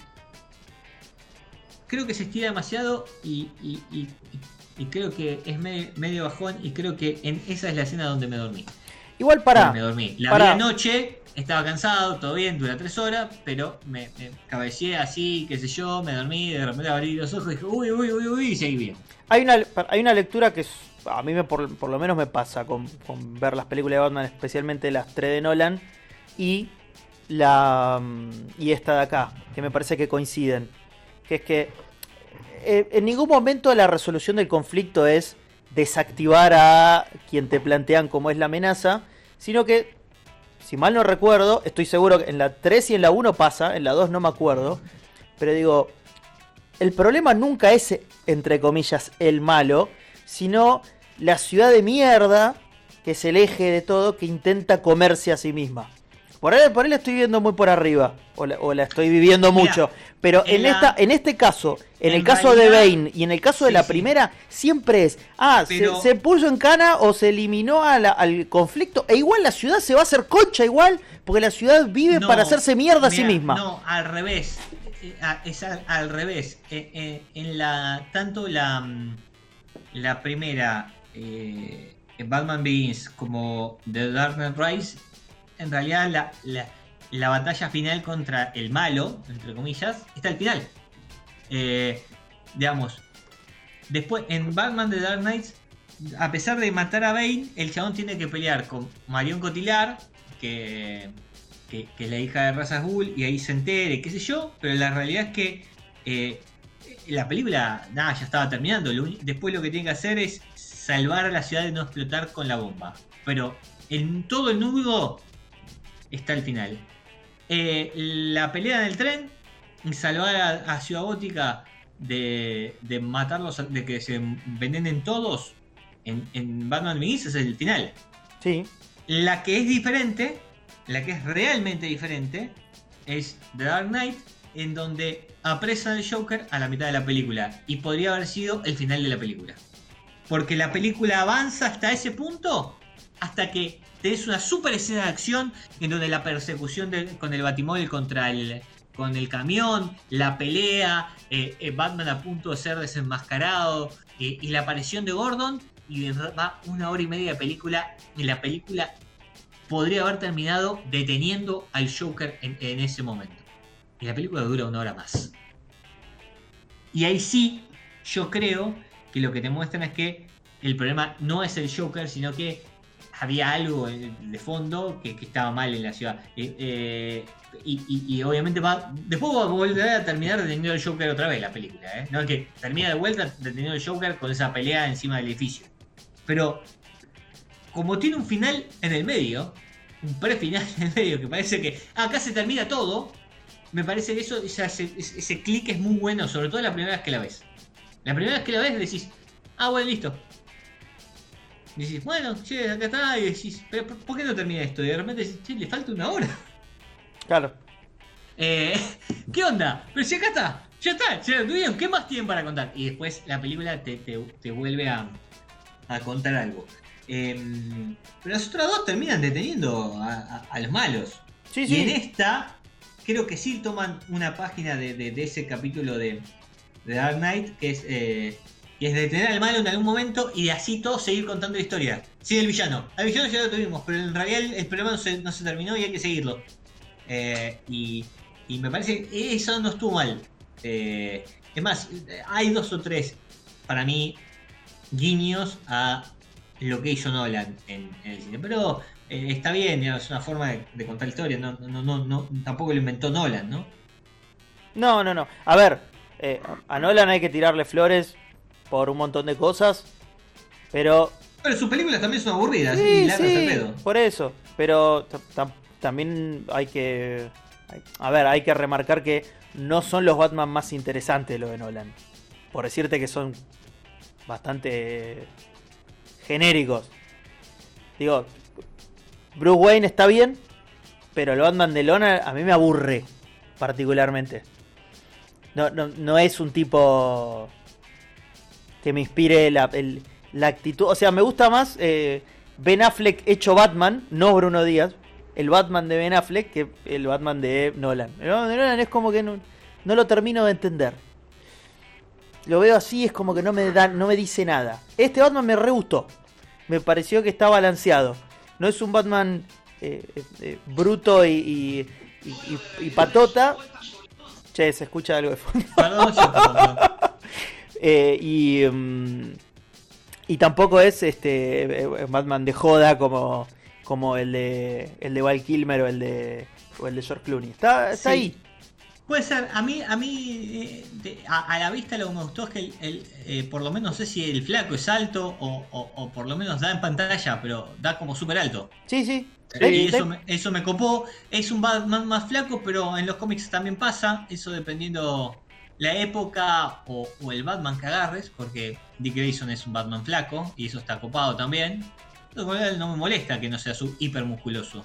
creo que se estira demasiado y, y- y- y creo que es me- medio bajón y creo que en esa es la escena donde me dormí. Igual para. me dormí. La pará. vi anoche, estaba cansado, todo bien, dura tres horas, pero me, me así, qué sé yo, me dormí, de repente abrí los ojos y dije, uy, uy, uy, uy, y seguí bien. Hay una, hay una lectura que a mí me, por, por lo menos me pasa con, con ver las películas de Batman, especialmente las tres de Nolan y la mm, y esta de acá, que me parece que coinciden. Que es que eh, en ningún momento la resolución del conflicto es desactivar a quien te plantean como es la amenaza, sino que, si mal no recuerdo, estoy seguro que en la 3 y en la 1 pasa, en la 2 no me acuerdo, pero digo, el problema nunca es, entre comillas, el malo, sino la ciudad de mierda, que es el eje de todo, que intenta comerse a sí misma. Por ahí, por ahí la estoy viendo muy por arriba, o la, o la estoy viviendo Mira, mucho. Pero en, en la- esta, en este caso, en, el caso de Bane y en el caso de Sí, la sí. primera, siempre es, ah, se- Pero- se, puso en cana o se eliminó a la- al conflicto, e igual la ciudad se va a hacer concha igual, porque la ciudad vive No, para hacerse mierda a sí misma. No, al revés. Eh, Es al, al revés. Eh, eh, en la. Tanto la. La primera. eh, Batman Begins como The Dark Knight Rise. En realidad la, la, la batalla final contra el malo, entre comillas, está al final. Eh, digamos. Después, en Batman The Dark Knight. A pesar de matar a Bane, el chabón tiene que pelear con Marion Cotillard, que que, es la hija de Raza Ghul y ahí se entere, qué sé yo, pero la realidad es que eh, la película, nada, ya estaba terminando. después lo que tiene que hacer es salvar a la ciudad de no explotar con la bomba. Pero en todo el nudo está el final. Eh, la pelea en el tren, y salvar a, a Ciudad Gótica de, de matarlos, de que se envenenen todos en, en Batman Begins es el final. Sí. La que es diferente, la que es realmente diferente, es The Dark Knight, en donde apresan al Joker a la mitad de la película. Y podría haber sido el final de la película. Porque la película avanza hasta ese punto, hasta que tenés una super escena de acción en donde la persecución con el batimóvil contra el, con el camión, la pelea, eh, eh, Batman a punto de ser desenmascarado eh, y la aparición de Gordon. Y va una hora y media de película y la película podría haber terminado deteniendo al Joker en, en ese momento. Y la película dura una hora más. Y ahí sí, yo creo que lo que te muestran es que el problema no es el Joker, sino que había algo eh, de fondo que, estaba mal en la ciudad. Eh, eh, y, obviamente va. Después va a volver a terminar deteniendo al Joker otra vez la película. No es que termina de vuelta deteniendo al Joker con esa pelea encima del edificio. Pero como tiene un final en el medio, un pre-final en el medio, que parece que acá se termina todo, me parece que eso, ese, ese clic es muy bueno, sobre todo la primera vez que la ves. La primera vez que la ves decís, ah, bueno, listo. Y decís, bueno, che, acá está, y decís, pero ¿por qué no termina esto? Y de repente decís, che, le falta una hora. Claro. Eh, ¿Qué onda? Pero si acá está, ya está, ya tuvieron, ¿qué más tienen para contar? Y después la película te, te- te vuelve a, a contar algo. Em, pero las otras dos terminan deteniendo a, a- a los malos. Sí, Y en esta, creo que sí toman una página de, de- de ese capítulo de, de Dark Knight, que es, eh, que es detener al malo en algún momento y de así todo seguir contando la historia. Sin el villano. Al villano ya lo tuvimos, pero en realidad el, problema no se, no se terminó y hay que seguirlo. Eh, y, y me parece que eso no estuvo mal. Eh, es más, hay dos o tres, para mí, guiños a lo que hizo Nolan en, el cine. Pero eh, está bien, es una forma de, contar historia. No, no, no, tampoco lo inventó Nolan, ¿no? No, no, no. A ver, a Nolan hay que tirarle flores por un montón de cosas, pero Pero sus películas también son aburridas y Sí, largas al sí, pedo. por eso. Pero ta- tam- también hay que. A ver, hay que remarcar que no son los Batman más interesantes los de Nolan. Por decirte que son bastante genéricos. Digo, Bruce Wayne está bien, pero el Batman de Lona a mí me aburre particularmente. No, no, no es un tipo que me inspire la, el- la actitud. O sea, me gusta más eh, Ben Affleck hecho Batman, no Bruno Díaz. El Batman de Ben Affleck que el Batman de Nolan. El Batman de Nolan es como que no, no lo termino de entender. Lo veo así, es como que no me da, no me dice nada. Este Batman me re gustó. Me pareció que está balanceado. no es un Batman eh, eh, bruto y, y, y- patota. Che, se escucha algo de fondo. Eh, y, mm, y tampoco es este eh, Batman de joda como, como el de el de Val Kilmer o el de o el de George Clooney. Está, está Sí. ahí. Puede ser, a mí, a mí eh, de- a, a la vista lo que me gustó es que el, el, eh, por lo menos no sé si el flaco es alto o, o- o por lo menos da en pantalla, pero da como súper alto. Sí, sí. y eso me, eso me copó. Es un Batman más flaco, pero en los cómics también pasa. Eso dependiendo la época o, o el Batman que agarres, porque Dick Grayson es un Batman flaco y eso está copado también. No me molesta que no sea su hipermusculoso.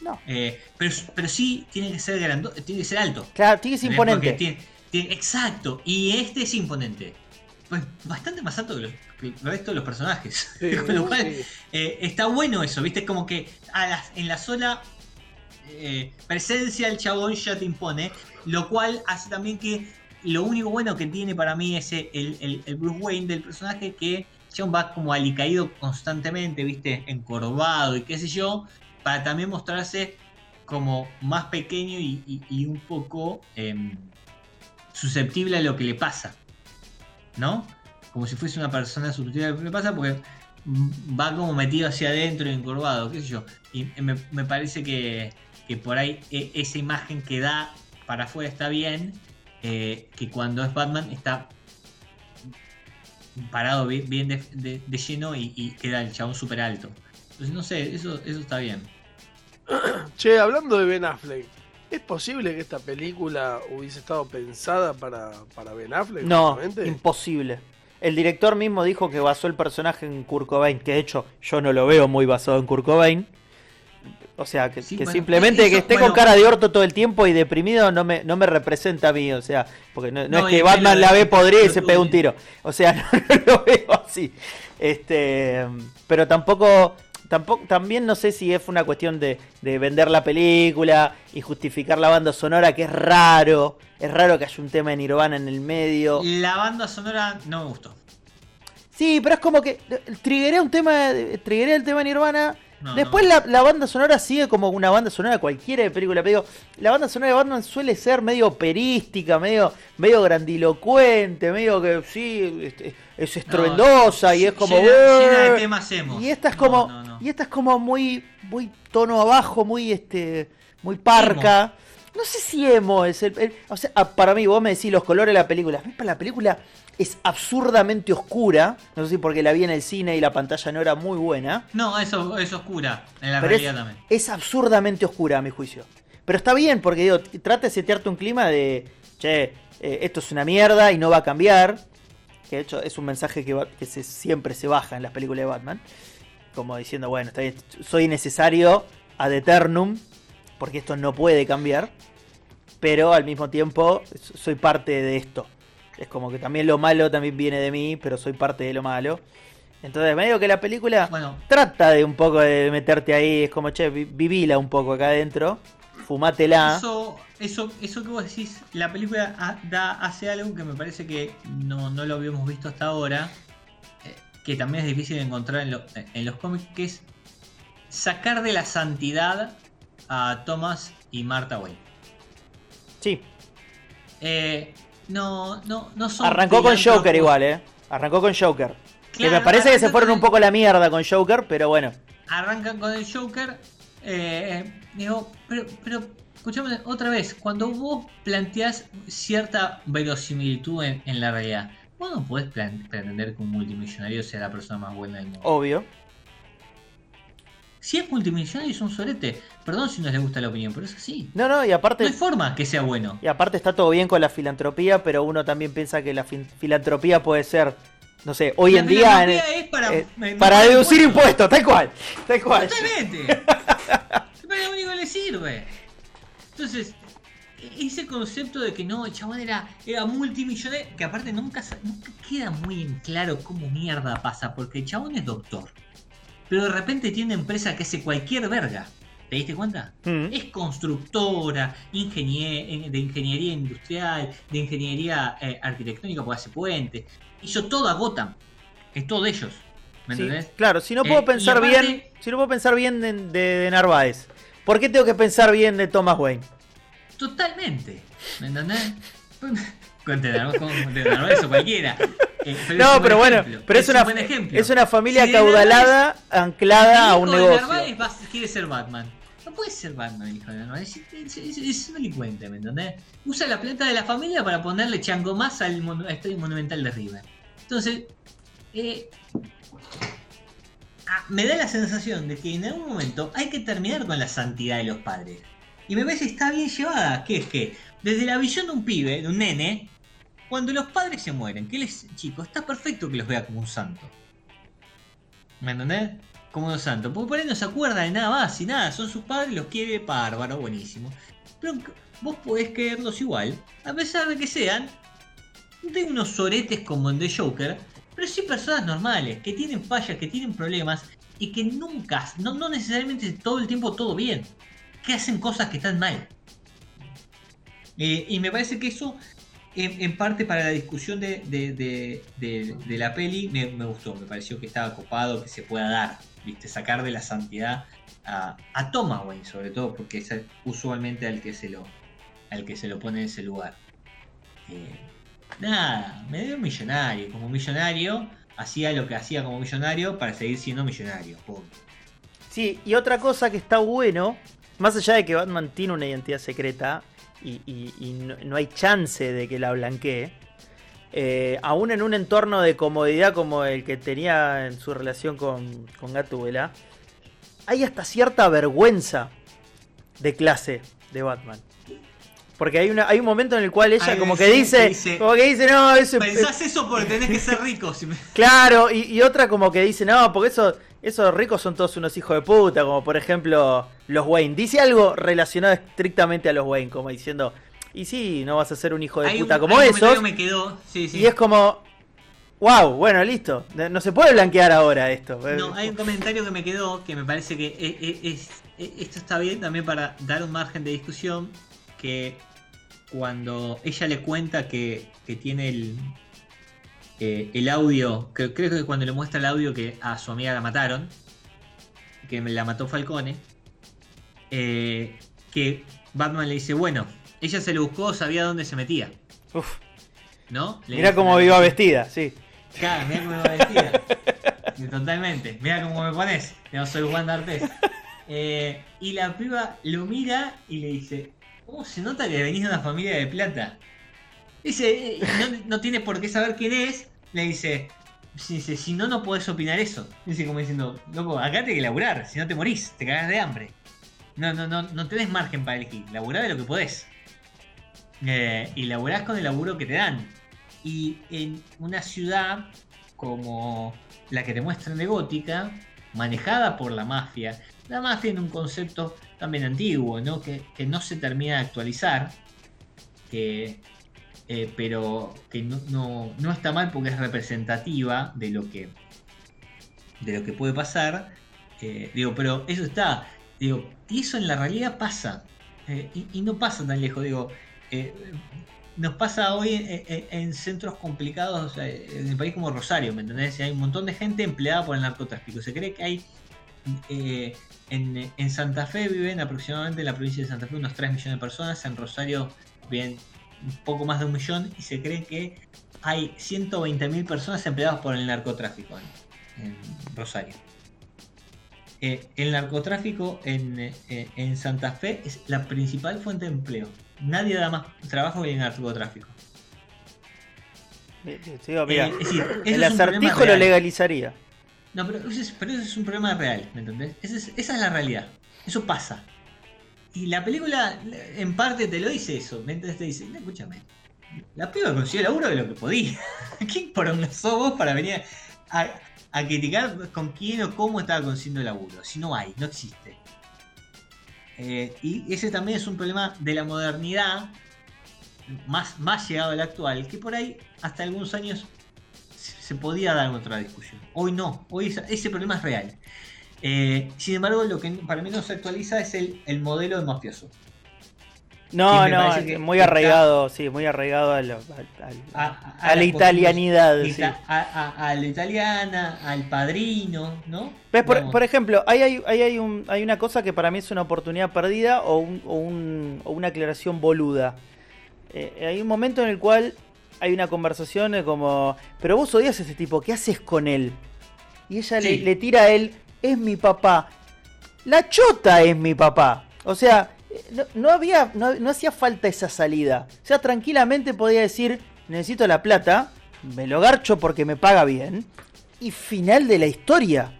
No. Eh, pero, pero sí tiene que ser grande, tiene que ser alto. Claro, sí que ¿entendés? imponente. Tiene- tiene- exacto, y este es imponente. Pues bastante más alto que, los- que el resto de los personajes. Sí, Con lo cual, sí. eh, está bueno eso, ¿viste? Como que a las- en la sola eh, presencia el chabón ya te impone, lo cual hace también que lo único bueno que tiene para mí es el, el- el Bruce Wayne del personaje que chabón va como alicaído constantemente, ¿viste? Encorvado y qué sé yo, para también mostrarse como más pequeño y, y- un poco em, susceptible a lo que le pasa, ¿no? Como si fuese una persona susceptible a lo que le pasa porque va como metido hacia adentro y encorvado, qué sé yo. Y me, me parece que, que por ahí e- esa imagen que da para afuera está bien, eh, que cuando es Batman está parado bien, bien de, de- de lleno y, y queda el chabón súper alto. Entonces, no sé, eso, eso está bien. Che, hablando de Ben Affleck, ¿es posible que esta película hubiese estado pensada para, para Ben Affleck? No, justamente? imposible. El director mismo dijo que basó el personaje en Kurt Cobain, que de hecho yo no lo veo muy basado en Kurt Cobain. O sea, que, Sí, que bueno, simplemente eso- que esté bueno. con cara de orto todo el tiempo y deprimido no me, no me representa a mí. O sea, porque no, no No, es que Batman la ve podrida y se pega un tiro. O sea, no, lo veo así. Este, pero tampoco, tampoco, también no sé si es una cuestión de, de vender la película y justificar la banda sonora, que es raro. Es raro que haya un tema de Nirvana en el medio. La banda sonora no me gustó. Sí, pero es como que eh, triggeré un tema, triggeré el tema de Nirvana. No, Después no. La, la banda sonora sigue como una banda sonora cualquiera de película. Pero digo, la banda sonora de Batman suele ser medio operística, medio, medio grandilocuente, medio que sí, este, es estruendosa y es como. Llena, llena de temas emo. y esta es como. Y esta es como muy. muy tono abajo, muy este. muy parca. No sé si emo es el, el- O sea, para mí, vos me decís los colores de la película. A mí para la película es absurdamente oscura. No sé si porque la vi en el cine y la pantalla no era muy buena. No, eso es oscura. En la Pero es, realidad también. es absurdamente oscura a mi juicio. Pero está bien, porque digo, trata de setearte un clima de, che, eh, esto es una mierda y no va a cambiar. Que de hecho es un mensaje que, va- que se- siempre se baja en las películas de Batman. Como diciendo, bueno, está bien, soy necesario ad eternum, porque esto no puede cambiar. Pero al mismo tiempo soy parte de esto. Es como que también lo malo también viene de mí, pero soy parte de lo malo. Entonces, me digo que la película Bueno, trata de un poco de meterte ahí, es como, che, vi- vivila un poco acá adentro, fumátela. eso, eso, eso que vos decís, la película da, hace algo que me parece que no, no lo habíamos visto hasta ahora, eh, que también es difícil de encontrar en, lo- en los cómics, que es sacar de la santidad a Thomas y Martha Wayne. Sí, Eh, no, no, no son arrancó con. Joker igual, eh. Arrancó con Joker. que me parece que se fueron un poco a la mierda con Joker, pero bueno. arrancan con el Joker. eh, digo, pero, pero escuchame otra vez, cuando vos planteás cierta verosimilitud en, en la realidad, vos no podés pretender que un multimillonario sea la persona más buena del mundo. Obvio. Si es multimillonario es un sorete. Perdón si no les gusta la opinión, pero es así. No, no, y No aparte, hay forma que sea bueno. y aparte está todo bien con la filantropía, pero uno también piensa que la filantropía puede ser, no sé, hoy La en día en- es para, eh, me- para deducir impuestos, tal cual, tal cual. Totalmente. Pero lo único que le sirve. Entonces, e- ese concepto de que no, el chabón era, era multimillonario, que aparte nunca, nunca queda muy en claro cómo mierda pasa, porque el chabón es doctor. Pero de repente tiene una empresa que hace cualquier verga. ¿Te diste cuenta? Mm. Es constructora, ingenie- de ingeniería industrial, de ingeniería eh, arquitectónica, porque hace puentes. Hizo todo a Gotham. Es todo de ellos. ¿Me Sí, entendés? claro, si no Eh, puedo pensar aparte- bien, si no puedo pensar bien de, de- de Narváez, ¿por qué tengo que pensar bien de Thomas Wayne? Totalmente. ¿Me entendés? De Narváez o cualquiera. Eh, es un No, pero bueno, pero es, un una, ejemplo. es una familia Si acaudalada, anclada a un negocio. Va- quiere ser Batman. No puede ser Batman el hijo de Narváez. Es, es- es- es un delincuente, ¿me entendés? Usa la plata de la familia para ponerle chango más al mon- estadio monumental de River. Entonces, eh, ah, me da la sensación de que en algún momento hay que terminar con la santidad de los padres. Y me parece que está bien llevada, que es que desde la visión de un pibe, de un nene, cuando los padres se mueren, que él es chico, está perfecto que los vea como un santo. ¿Me entendés? Como un santo. Porque por ahí no se acuerda de nada más y nada. Son sus padres, los quiere bárbaro, buenísimo. Pero vos podés quererlos igual, a pesar de que sean tengo unos soretes como en The Joker, pero sí personas normales, que tienen fallas, que tienen problemas y que nunca, no, no necesariamente todo el tiempo todo bien, que hacen cosas que están mal. Eh, y me parece que eso, en, parte para la discusión de, la peli, me, gustó, me pareció que estaba copado, que se pueda dar, ¿viste? sacar de la santidad a, a Thomas Wayne, sobre todo, porque es usualmente al que se lo, al que se lo pone en ese lugar. Eh, nada, me dio un millonario. Como millonario, hacía lo que hacía como millonario para seguir siendo millonario. Sí, y otra cosa que está bueno, más allá de que Batman tiene una identidad secreta y, y- y no, no hay chance de que la blanquee, eh, aún en un entorno de comodidad como el que tenía en su relación con, con Gatúbela, hay hasta cierta vergüenza de clase de Batman. Porque hay, una, hay un momento en el cual ella como que dice, como que dice, no, eso es- Pensás eso porque tenés que ser rico. si me- Claro, y, y otra como que dice, no, porque eso, esos ricos son todos unos hijos de puta, como por ejemplo los Wayne. Dice algo relacionado estrictamente a los Wayne, como diciendo, y sí, no vas a ser un hijo de Hay puta un- como esos. me quedó. Sí, sí. Y es como, wow, bueno, listo. No se puede blanquear ahora esto. No, hay un comentario que me quedó que me parece que e- e- es, e- esto está bien también para dar un margen de discusión. Que cuando ella le cuenta que, que tiene el, eh, el audio, que, creo que cuando le muestra el audio que a su amiga la mataron, que me la mató Falcone, eh, que Batman le dice, bueno, ella se lo buscó, sabía dónde se metía, Uf, ¿no? Le mirá dice cómo iba vestida, sí. Claro, mira cómo va vestida. Totalmente. Mira cómo me pones. Yo soy Juan D'Artes. Eh, y la piba lo mira y le dice: ¿Cómo se nota que venís de una familia de plata? Dice: no, no tiene por qué saber quién es. Le dice: si, no, no podés opinar eso. Dice como diciendo: Loco, acá te que laburar. Si no te morís, te cagás de hambre. No, no, no, no tenés margen para elegir. Laburá de lo que podés. Eh, y laburás con el laburo que te dan. Y en una ciudad como la que te muestran de Gótica, manejada por la mafia, la mafia en un concepto también antiguo, ¿no? Que, que no se termina de actualizar, que, eh, pero que no, no- no está mal porque es representativa de lo que, de lo que puede pasar. Eh, digo, pero eso está. Digo, y eso en la realidad pasa. eh, y, no pasa tan lejos. Digo, nos pasa hoy en, en- en centros complicados, en el país como Rosario, ¿me entendés? Hay un montón de gente empleada por el narcotráfico. Se cree que hay. eh, en, en Santa Fe viven aproximadamente en la provincia de Santa Fe unos 3 millones de personas. En Rosario viven un poco más de un millón. Y se cree que hay 120.000 personas empleadas por el narcotráfico en, en Rosario. Eh, el narcotráfico en, eh, en Santa Fe es la principal fuente de empleo. Nadie da más trabajo que el narcotráfico. Sí, digo, mira, Eh, es decir, eso el acertijo lo legalizaría. No, pero eso, es, pero eso es un problema real, ¿me entendés? Esa es, esa es la realidad. Eso pasa. Y la película, en parte, te lo dice eso. ¿Me entendés? Te dice, escúchame. La piba consiguió laburo de lo que podía. ¿Quién por sos vos para venir a, criticar con quién o cómo estaba consiguiendo laburo? Si no hay, no existe. Eh, y ese también es un problema de la modernidad, más, más llegado al actual, que por ahí, hasta algunos años, se podía dar otra discusión. Hoy no, hoy esa- ese problema es real. Eh, sin embargo, lo que para mí no se actualiza es el, el modelo de mafioso. No, no, que muy está- arraigado, sí, muy arraigado a, lo- al- al- a, a la italianidad. sí. a, la italiana, al padrino, ¿no? ¿Ves? Por, por ejemplo, ahí hay, ahí hay, un, hay una cosa que para mí es una oportunidad perdida o, un- o un- o una aclaración boluda. Eh, hay un momento en el cual hay una conversación como, pero vos odias a ese tipo, ¿qué haces con él? Y ella le, le tira a él, es mi papá. La chota es mi papá. O sea, eh, no, no había, no, no hacía falta esa salida. O sea, tranquilamente podía decir, necesito la plata, me lo garcho porque me paga bien. Y final de la historia.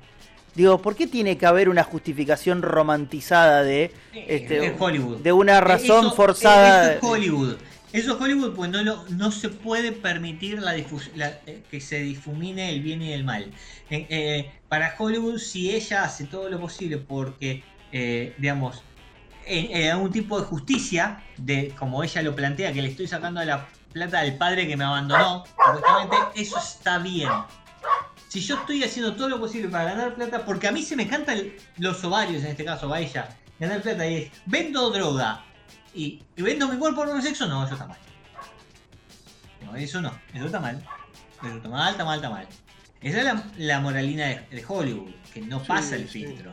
Digo, ¿por qué tiene que haber una justificación romantizada de, este, es Hollywood. de una razón Eso- forzada? Eso es Hollywood. Eso es Hollywood, pues no, lo- no se puede permitir la la- eh, que se difumine el bien y el mal. Eh, eh, para Hollywood, si ella hace todo lo posible porque, digamos, en, algún tipo de justicia, de como ella lo plantea, que le estoy sacando la plata al padre que me abandonó, supuestamente, eso está bien. Si yo estoy haciendo todo lo posible para ganar plata, porque a mí se me cantan los ovarios, en este caso, a ella, ganar plata y es, vendo droga y, y vendo mi cuerpo por un sexo, no, eso está mal. No, eso no, eso está mal. Eso está mal, está mal, está mal. Esa es la, la moralina de, de Hollywood, que no Sí, pasa el filtro.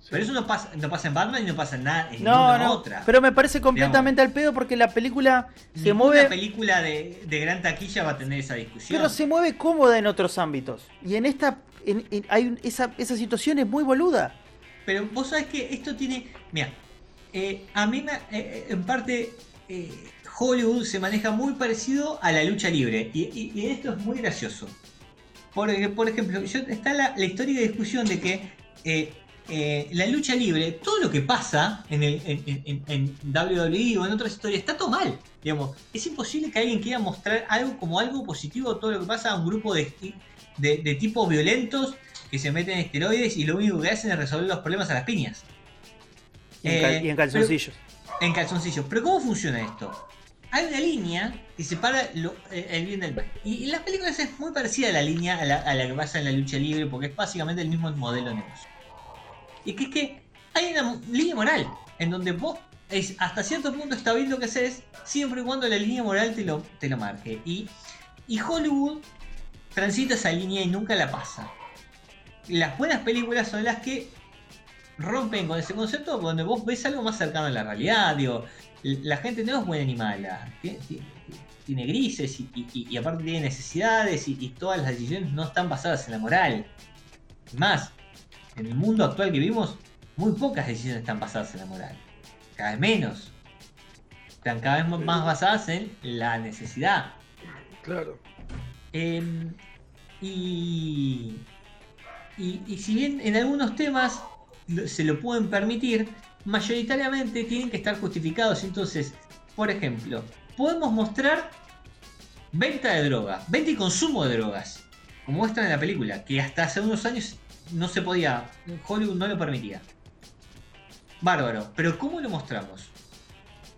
Sí. Pero eso no pasa, no pasa en Batman y no pasa en nada en No, ninguna no, otra. pero me parece completamente al pedo porque la película se Ninguna mueve, película de, de gran taquilla va a tener esa discusión. pero se mueve cómoda en otros ámbitos. Y en esta, en- en- hay esa, esa situación es muy boluda. Pero vos sabés que esto tiene. Mira, eh, a mí me- eh, en parte eh, Hollywood se maneja muy parecido a la lucha libre. Y, esto es muy gracioso. Porque, por ejemplo, está la, la histórica discusión de que eh, eh, la lucha libre, todo lo que pasa en, WWE o en otras historias, está todo mal. Digamos, es imposible que alguien quiera mostrar algo como algo positivo todo lo que pasa a un grupo de, de tipos violentos que se meten en esteroides y lo único que hacen es resolver los problemas a las piñas. Y en, cal- Eh, y en calzoncillos. En calzoncillos. Pero ¿cómo funciona esto? Hay una línea que separa lo- eh, el bien del mal. Y en las películas es muy parecida a la línea a la, a la que pasa en la lucha libre porque es básicamente el mismo modelo de negocio. Y que es que hay una línea moral en donde vos es- hasta cierto punto está bien lo que haces siempre y cuando la línea moral te lo, te lo marque. Y, y Hollywood transita esa línea y nunca la pasa. Las buenas películas son las que rompen con ese concepto donde vos ves algo más cercano a la realidad. Digo, la gente no es buena ni mala. Tiene, grises y, y- y aparte tiene necesidades y, y todas las decisiones no están basadas en la moral. Más, en el mundo actual que vivimos, muy pocas decisiones están basadas en la moral. Cada vez menos. Están cada vez más basadas en la necesidad. Claro. Em, y, y, si bien en algunos temas se lo pueden permitir, mayoritariamente tienen que estar justificados. Entonces, por ejemplo, podemos mostrar venta de droga, venta y consumo de drogas, como muestran en la película, que hasta hace unos años no se podía, Hollywood no lo permitía. Bárbaro, pero ¿cómo lo mostramos?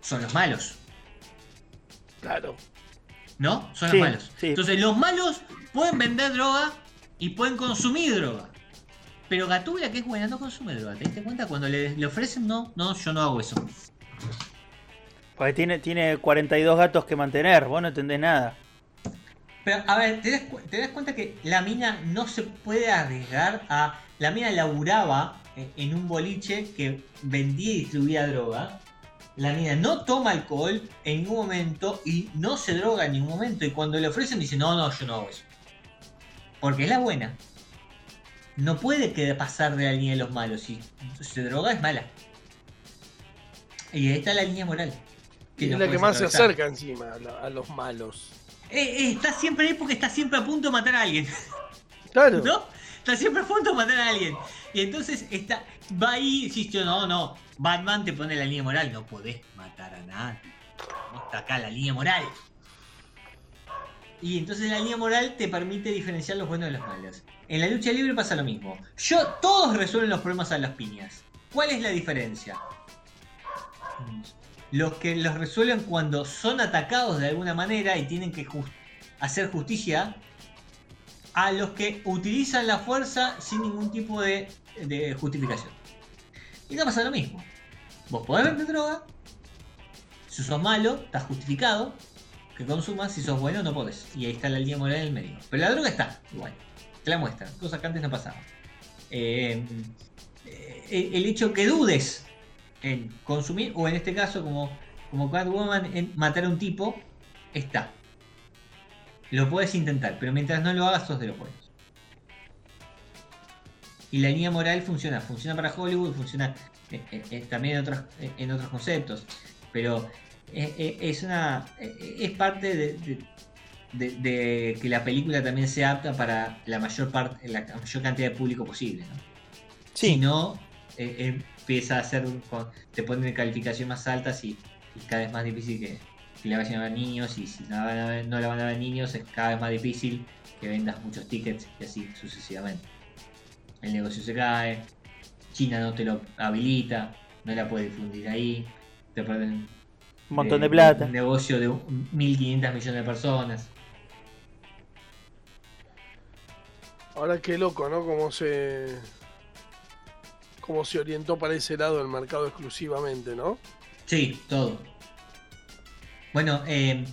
Son los malos. Claro. ¿No? Son Sí, los malos. sí. Entonces, los malos pueden vender droga y pueden consumir droga. Pero Gatula, que es buena, no consume droga. ¿Te diste cuenta? Cuando le, le ofrecen, no, no, yo no hago eso. Porque tiene, tiene 42 gatos que mantener, vos no entendés nada. Pero, a ver, ¿te das, te das cuenta que la mina no se puede arriesgar a. La mina laburaba en, en un boliche que vendía y distribuía droga. La mina no toma alcohol en ningún momento y no se droga en ningún momento. Y cuando le ofrecen, dice: No, no, yo no hago eso. Porque es la buena. No puede quedar pasar de la línea de los malos. Si se droga, es mala. Y ahí está la línea moral. No es la que más se acerca encima a, los malos. Eh, eh, está siempre ahí porque está siempre a punto de matar a alguien. Claro. ¿No? Está siempre a punto de matar a alguien. Y entonces está, va ahí y yo, no, no. Batman te pone la línea moral. No podés matar a nadie. No está acá la línea moral. Y entonces la línea moral te permite diferenciar los buenos de los malos. En la lucha libre pasa lo mismo. Yo, todos resuelven los problemas a las piñas. ¿Cuál es la diferencia? Los que los resuelven cuando son atacados de alguna manera y tienen que hacer justicia a los que utilizan la fuerza sin ningún tipo de, justificación. Y acá pasa lo mismo. Vos podés vender droga Si sos malo, está justificado consumas. Si sos bueno, no podés. Y ahí está la línea moral en el medio. Pero la droga está, igual. Te la muestran, cosa que antes no pasaba. Eh, eh, el hecho que dudes en consumir, o en este caso, como, como Catwoman, en matar a un tipo, está. Lo puedes intentar, pero mientras no lo hagas, sos de los buenos. Y la línea moral funciona, funciona para Hollywood, funciona eh, también en otros, en otros conceptos. Pero es una es parte de, de, que la película también sea apta para la mayor parte, la mayor cantidad de público posible. ¿no? Si no, empieza a ser, te ponen calificación más altas y, cada vez más difícil que, que la vayan a ver niños. Y si no la van a ver niños, es cada vez más difícil que vendas muchos tickets y así sucesivamente el negocio se cae, China no te lo habilita, no la puede difundir ahí, te pierden un montón de plata. Un negocio de 1.500 millones de personas. Ahora qué loco, ¿no? Cómo se. cómo se orientó para ese lado el mercado exclusivamente, ¿no? Sí, todo. Bueno, eh,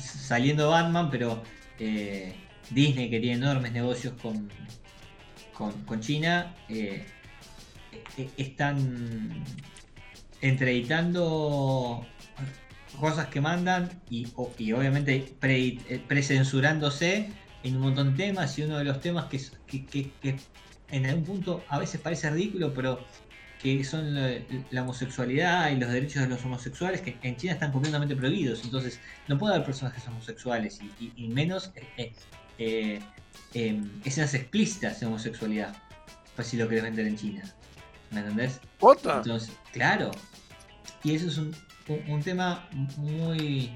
saliendo Batman, pero eh, Disney que tiene enormes negocios con, con, China eh, eh, están entreeditando cosas que mandan y, obviamente eh, precensurándose en un montón de temas y uno de los temas que, en algún punto a veces parece ridículo pero que son la, homosexualidad y los derechos de los homosexuales que en China están completamente prohibidos entonces no puede haber personajes homosexuales y, menos eh, escenas explícitas de homosexualidad. Pues si lo querés vender en China. ¿Me entendés? Claro. Y eso es un, tema muy,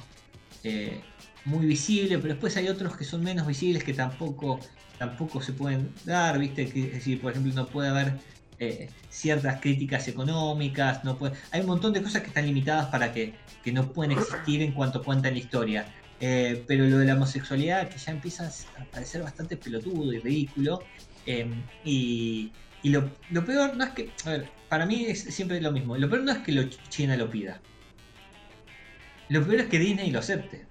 eh, muy visible, pero después hay otros que son menos visibles que tampoco, tampoco se pueden dar, ¿viste? Que, es decir, por ejemplo, no puede haber eh, ciertas críticas económicas, no puede... hay un montón de cosas que están limitadas para que, que no pueden existir en cuanto cuentan la historia. Eh, pero lo de la homosexualidad, que ya empieza a parecer bastante pelotudo y ridículo. Em, y, lo, peor no es que. A ver, para mí es siempre lo mismo. Lo peor no es que lo China lo pida. Lo peor es que Disney lo acepte.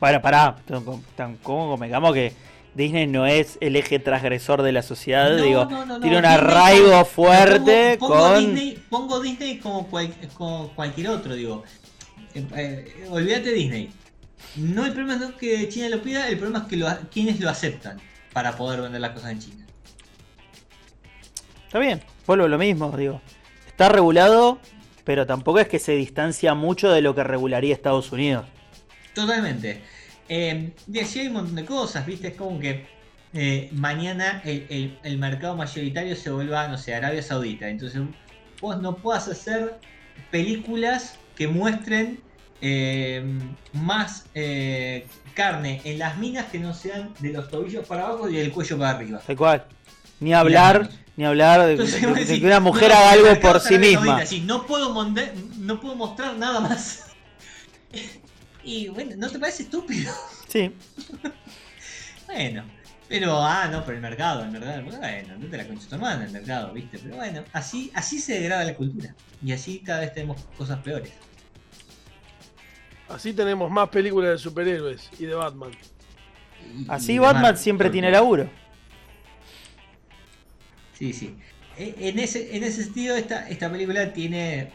Bueno, pará. Tampoco digamos que Disney no es el eje transgresor de la sociedad. digo, tiene un arraigo fuerte pongo, con. Disney, pongo Disney como, como cualquier otro, digo. Eh, eh, olvídate Disney. No el problema es que China lo pida, el problema es que lo, quienes lo aceptan para poder vender las cosas en China. Está bien, vuelvo a lo mismo, digo. Está regulado, pero tampoco es que se distancia mucho de lo que regularía Estados Unidos. Totalmente. Eh, de allí hay un montón de cosas, ¿viste? Es como que mañana el, el, mercado mayoritario se vuelva, no sé, Arabia Saudita. Entonces vos no puedas hacer películas que muestren eh, más eh, carne en las minas que no sean de los tobillos para abajo y del cuello para arriba. Tal cual. Ni hablar, ni hablar de, que una mujer haga algo por sí misma. no, puedo no puedo mostrar nada más. y bueno, ¿no te parece estúpido? Sí. bueno. Pero, ah, no, pero el mercado, el mercado, bueno, no te la conchas tu hermana el mercado, ¿viste? Pero bueno, así, así se degrada la cultura. Y así cada vez tenemos cosas peores. Así tenemos más películas de superhéroes y de Batman. Así Batman siempre tiene laburo. Sí, sí. E, en ese, en ese sentido, esta, esta película tiene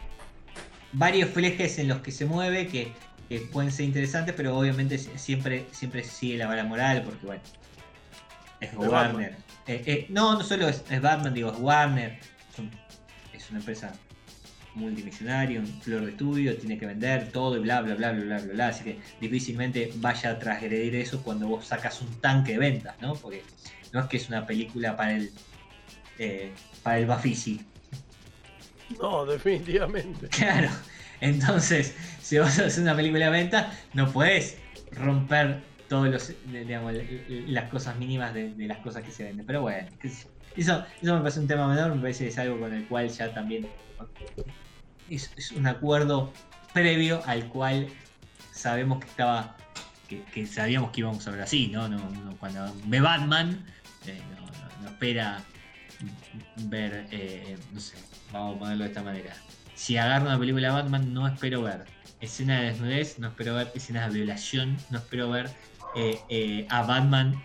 varios flejes en los que se mueve que, pueden ser interesantes, pero obviamente siempre, siempre sigue la vara moral, porque bueno, es Warner. Eh, eh, no, no solo es, Batman, digo, es Warner. es una empresa multimillonario, un flor de estudio, tiene que vender todo y bla, bla, bla, bla, bla, bla, Así que difícilmente vaya a transgredir eso cuando vos sacas un tanque de ventas, ¿no? Porque no es que es una película para el, eh, para el Bafisi. No, definitivamente. Claro. Entonces, si vos haces una película de venta, no puedes romper todos los, digamos, las cosas mínimas de, las cosas que se venden. Pero bueno, eso, eso me parece un tema menor, me parece que es algo con el cual ya también es, un acuerdo previo al cual sabemos que estaba, que, sabíamos que íbamos a ver así, ¿no? no, cuando ve Batman, eh, no, espera ver, eh, no sé, vamos a ponerlo de esta manera. si agarro una película de Batman, no espero ver escenas de desnudez, no espero ver escenas de violación, no espero ver eh, eh, a Batman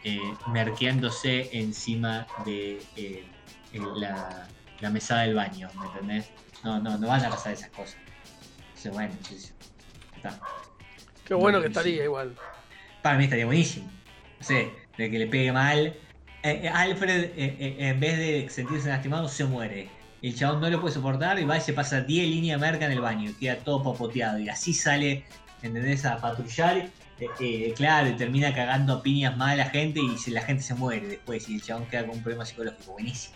merqueándose encima de la, la mesada del baño, ¿me entendés? No, no, no van a pasar esas cosas. Entonces, bueno, yo. Está. Qué bueno que estaría igual. Para mí estaría buenísimo. No sé, de que le pegue mal. Eh, eh, Alfred, eh, en vez de sentirse lastimado, se muere. El chabón no lo puede soportar y va y se pasa 10 líneas de merca en el baño y queda todo popoteado. Y así sale, ¿entendés? A patrullar. claro, y termina cagando a piñas mal a la gente y se- la gente se muere después. Y el chabón queda con un problema psicológico. Buenísimo.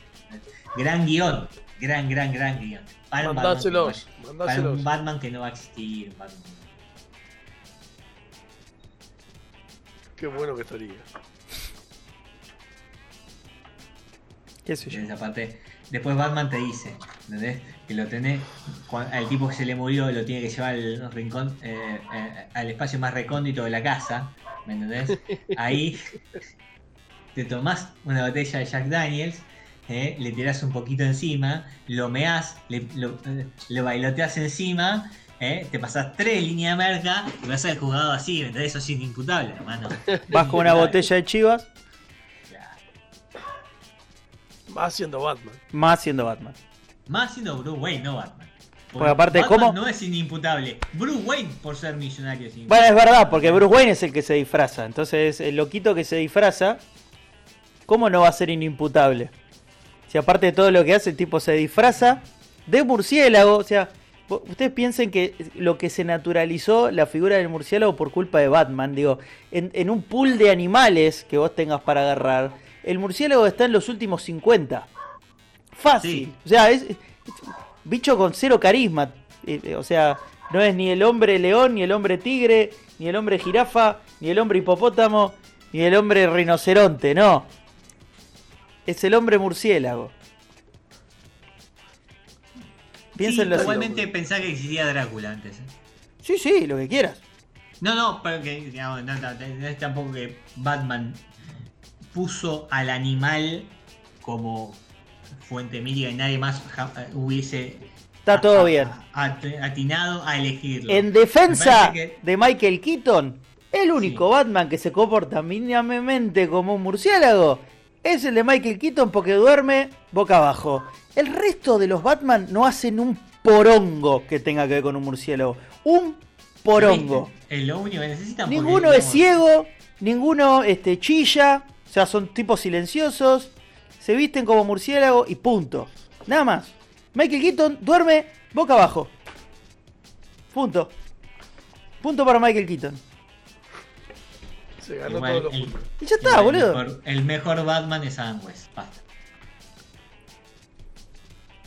Gran guion. Gran, gran, gran guion. Para un Batman Mandáselos, para mandáselos. un Batman que no va a existir. Batman- Qué bueno que estaría. ¿Qué sé yo? En esa parte. Después Batman te dice, ¿entendés? Que lo tenés, al tipo que se le murió lo tiene que llevar al rincón, eh, eh, al espacio más recóndito de la casa, ¿me entendés? Ahí te tomás una botella de Jack Daniels, eh, le tirás un poquito encima, lo meás, le, lo, bailoteás encima, eh, te pasás tres líneas de merca y vas a haber jugado así, ¿me entendés? Eso es inimputable, hermano. Vas con una botella de chivas. Va siendo Batman. más siendo Batman. Más siendo Bruce Wayne, no Batman. Porque aparte, Batman ¿cómo? no es inimputable. Bruce Wayne por ser millonario es Bueno, inimputable. es verdad, porque Bruce Wayne es el que se disfraza. Entonces, el loquito que se disfraza, ¿cómo no va a ser inimputable? Si aparte de todo lo que hace, el tipo se disfraza de murciélago. O sea, ustedes piensen que lo que se naturalizó la figura del murciélago por culpa de Batman, digo, en, en un pool de animales que vos tengas para agarrar, el murciélago está en los últimos 50. Fácil. Sí. O sea, es, es- bicho con cero carisma. Eh, eh, o sea, no es ni el hombre león, ni el hombre tigre, ni el hombre jirafa, ni el hombre hipopótamo, ni el hombre rinoceronte, no. Es el hombre murciélago. Piénsenlo Sí, así. igualmente pensá que existía Drácula antes. ¿eh? Sí, sí, lo que quieras. No, no, pero que digamos, no, no, no es tampoco que Batman puso al animal como fuente mítica y nadie más ja- hubiese Está todo a- bien. atinado a elegirlo. En defensa que- de Michael Keaton, el único Sí. Batman que se comporta mínimamente como un murciélago es el de Michael Keaton porque duerme boca abajo. El resto de los Batman no hacen un porongo que tenga que ver con un murciélago. Un porongo. ¿Viste? Es lo único que necesitan. porque, Ninguno es ciego, ninguno este, chilla, sea, son tipos silenciosos, se visten como murciélago y punto. Nada más. Michael Keaton duerme boca abajo. Punto. Punto para Michael Keaton. Se ganó Igual todos los el- puntos. Y ya está, igual boludo. El mejor, el mejor Batman es Adam West. Basta.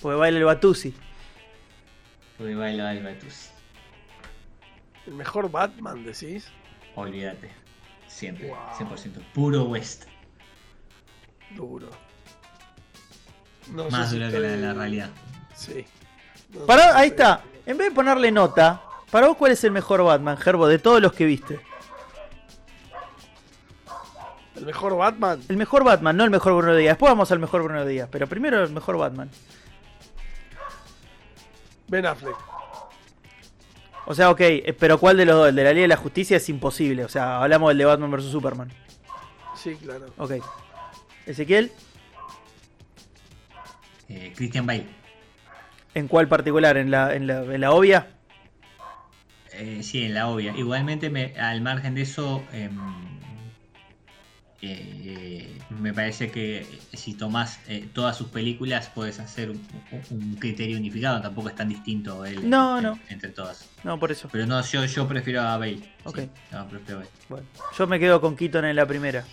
Porque baila el Batusi. Porque baila el Batus. El mejor Batman, decís. Olvídate. Siempre. Wow. 100%. Puro West. Duro. No Más sé si duro que la de la realidad. Sí. No Pará, ahí está. En vez de ponerle nota, para vos cuál es el mejor Batman, Gerbo, de todos los que viste. El mejor Batman. El mejor Batman, no el mejor Bruno Díaz. Después vamos al mejor Bruno Díaz, pero primero el mejor Batman. Ben Affleck. O sea, ok, eh, pero ¿cuál de los dos? El de la Liga de la Justicia es imposible. O sea, hablamos del de Batman vs Superman. Sí, claro. Ok. Ezequiel, Eh, Christian Bale. ¿en cuál particular? ¿En la, en la, en la obvia? Eh, sí, en la obvia. Igualmente, me- al margen de eso, em, eh, me parece que si tomás eh, todas sus películas, puedes hacer un, un criterio unificado. Tampoco es tan distinto él No, no. entre todas. No, por eso. Pero no, yo, yo prefiero a Bale. sí. No, prefiero a Bale. Bueno, yo me quedo con Keaton en la primera.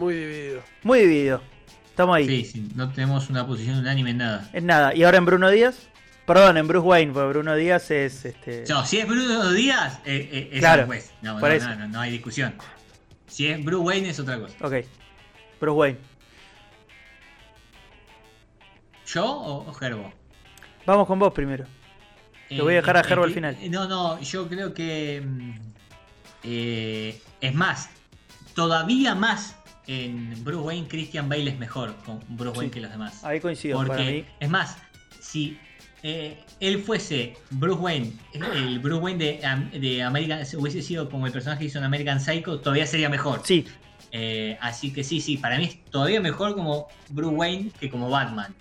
Muy dividido. Muy dividido. Estamos ahí. Sí, sí, no tenemos una posición unánime en nada. En nada. ¿Y ahora en Bruno Díaz? Perdón, en Bruce Wayne, porque Bruno Díaz es este. No, si es Bruno Díaz, eh, eh, es Claro, West. No, por no, eso. no, no, no hay discusión. Si es Bruce Wayne es otra cosa. Ok. Bruce Wayne. ¿Yo o, o Gerbo? Vamos con vos primero. Te voy a dejar a Gerbo al final. Eh, No, no, yo creo que. mm, eh, es más, todavía más en Bruce Wayne Christian Bale es mejor con Bruce Wayne que los demás. Ahí coincido. para Porque, mí. es más, si eh, él fuese Bruce Wayne, el Bruce Wayne de, de American, hubiese sido como el personaje que hizo en American Psycho, todavía sería mejor. Sí, Eh, así que sí, sí, para mí es todavía mejor como Bruce Wayne que como Batman.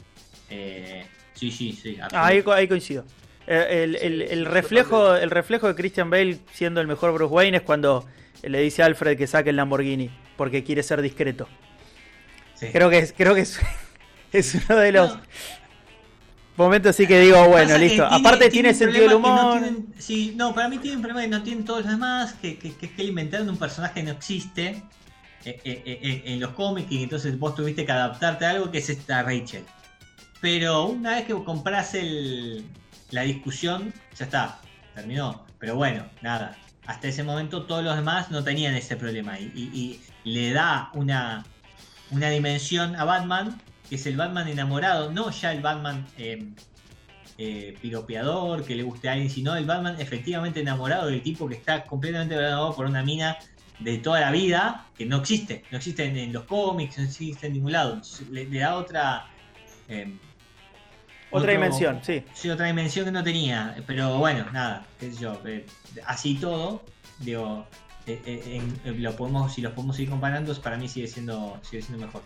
Eh, sí, sí, sí. Ah, ahí, ahí coincido. Eh, El, el- el reflejo, el reflejo de Christian Bale siendo el mejor Bruce Wayne es cuando le dice a Alfred que saque el Lamborghini porque quiere ser discreto. Sí. Creo que es, creo que es, es uno de los No. momentos sí que digo, bueno, listo. Aparte tiene un sentido del no humor. tienen- sí, no, para mí tiene un problema que no tienen todos los demás, que, que, que es que le inventaron un personaje que no existe eh, eh, eh, en los cómics y entonces vos tuviste que adaptarte a algo que es esta Rachel. Pero una vez que compras el, la discusión, ya está, terminó. Pero bueno, nada. Hasta ese momento todos los demás no tenían ese problema y le da una, una dimensión a Batman, que es el Batman enamorado, no ya el Batman eh, eh, piropeador, que le guste a alguien, sino el Batman efectivamente enamorado del tipo que está completamente enamorado por una mina de toda la vida, que no existe, no existe en, en los cómics, no existe en ningún lado. Le, le da otra... eh, Otra dimensión, sí. Sí, otra dimensión que no tenía. Pero bueno, nada, qué sé yo. eh, así todo, digo, eh, eh, en- eh, lo podemos, si los podemos ir comparando, para mí sigue siendo, sigue siendo mejor.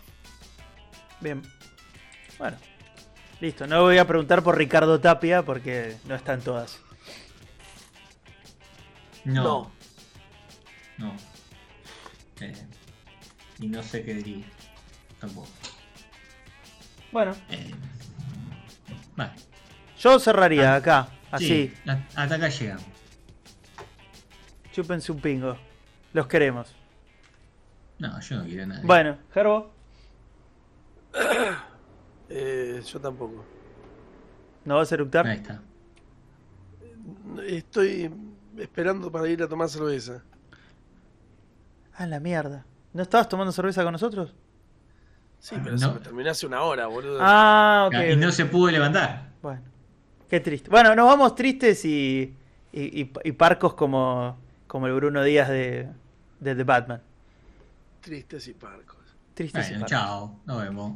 Bien. Bueno. Listo. No voy a preguntar por Ricardo Tapia porque no están todas. No, no. Eh, y no sé qué diría. Tampoco. Bueno. Eh, vale. Yo cerraría acá. Así. Sí, hasta acá llegamos. Chúpense un pingo. Los queremos. No, yo no quiero nada. Bueno, Gerbo. Eh, yo tampoco. ¿No vas a eructar? Ahí está. Estoy esperando para ir a tomar cerveza. Ah, la mierda. ¿No estabas tomando cerveza con nosotros? Sí, pero No. se me terminó hace una hora, boludo. Ah, ok. y no se pudo levantar. Bueno. Qué triste. Bueno, nos vamos tristes y, y, y- y parcos como, como el Bruno Díaz de, de The Batman. Tristes y parcos. Tristes y Bueno, parcos. chao. Nos vemos.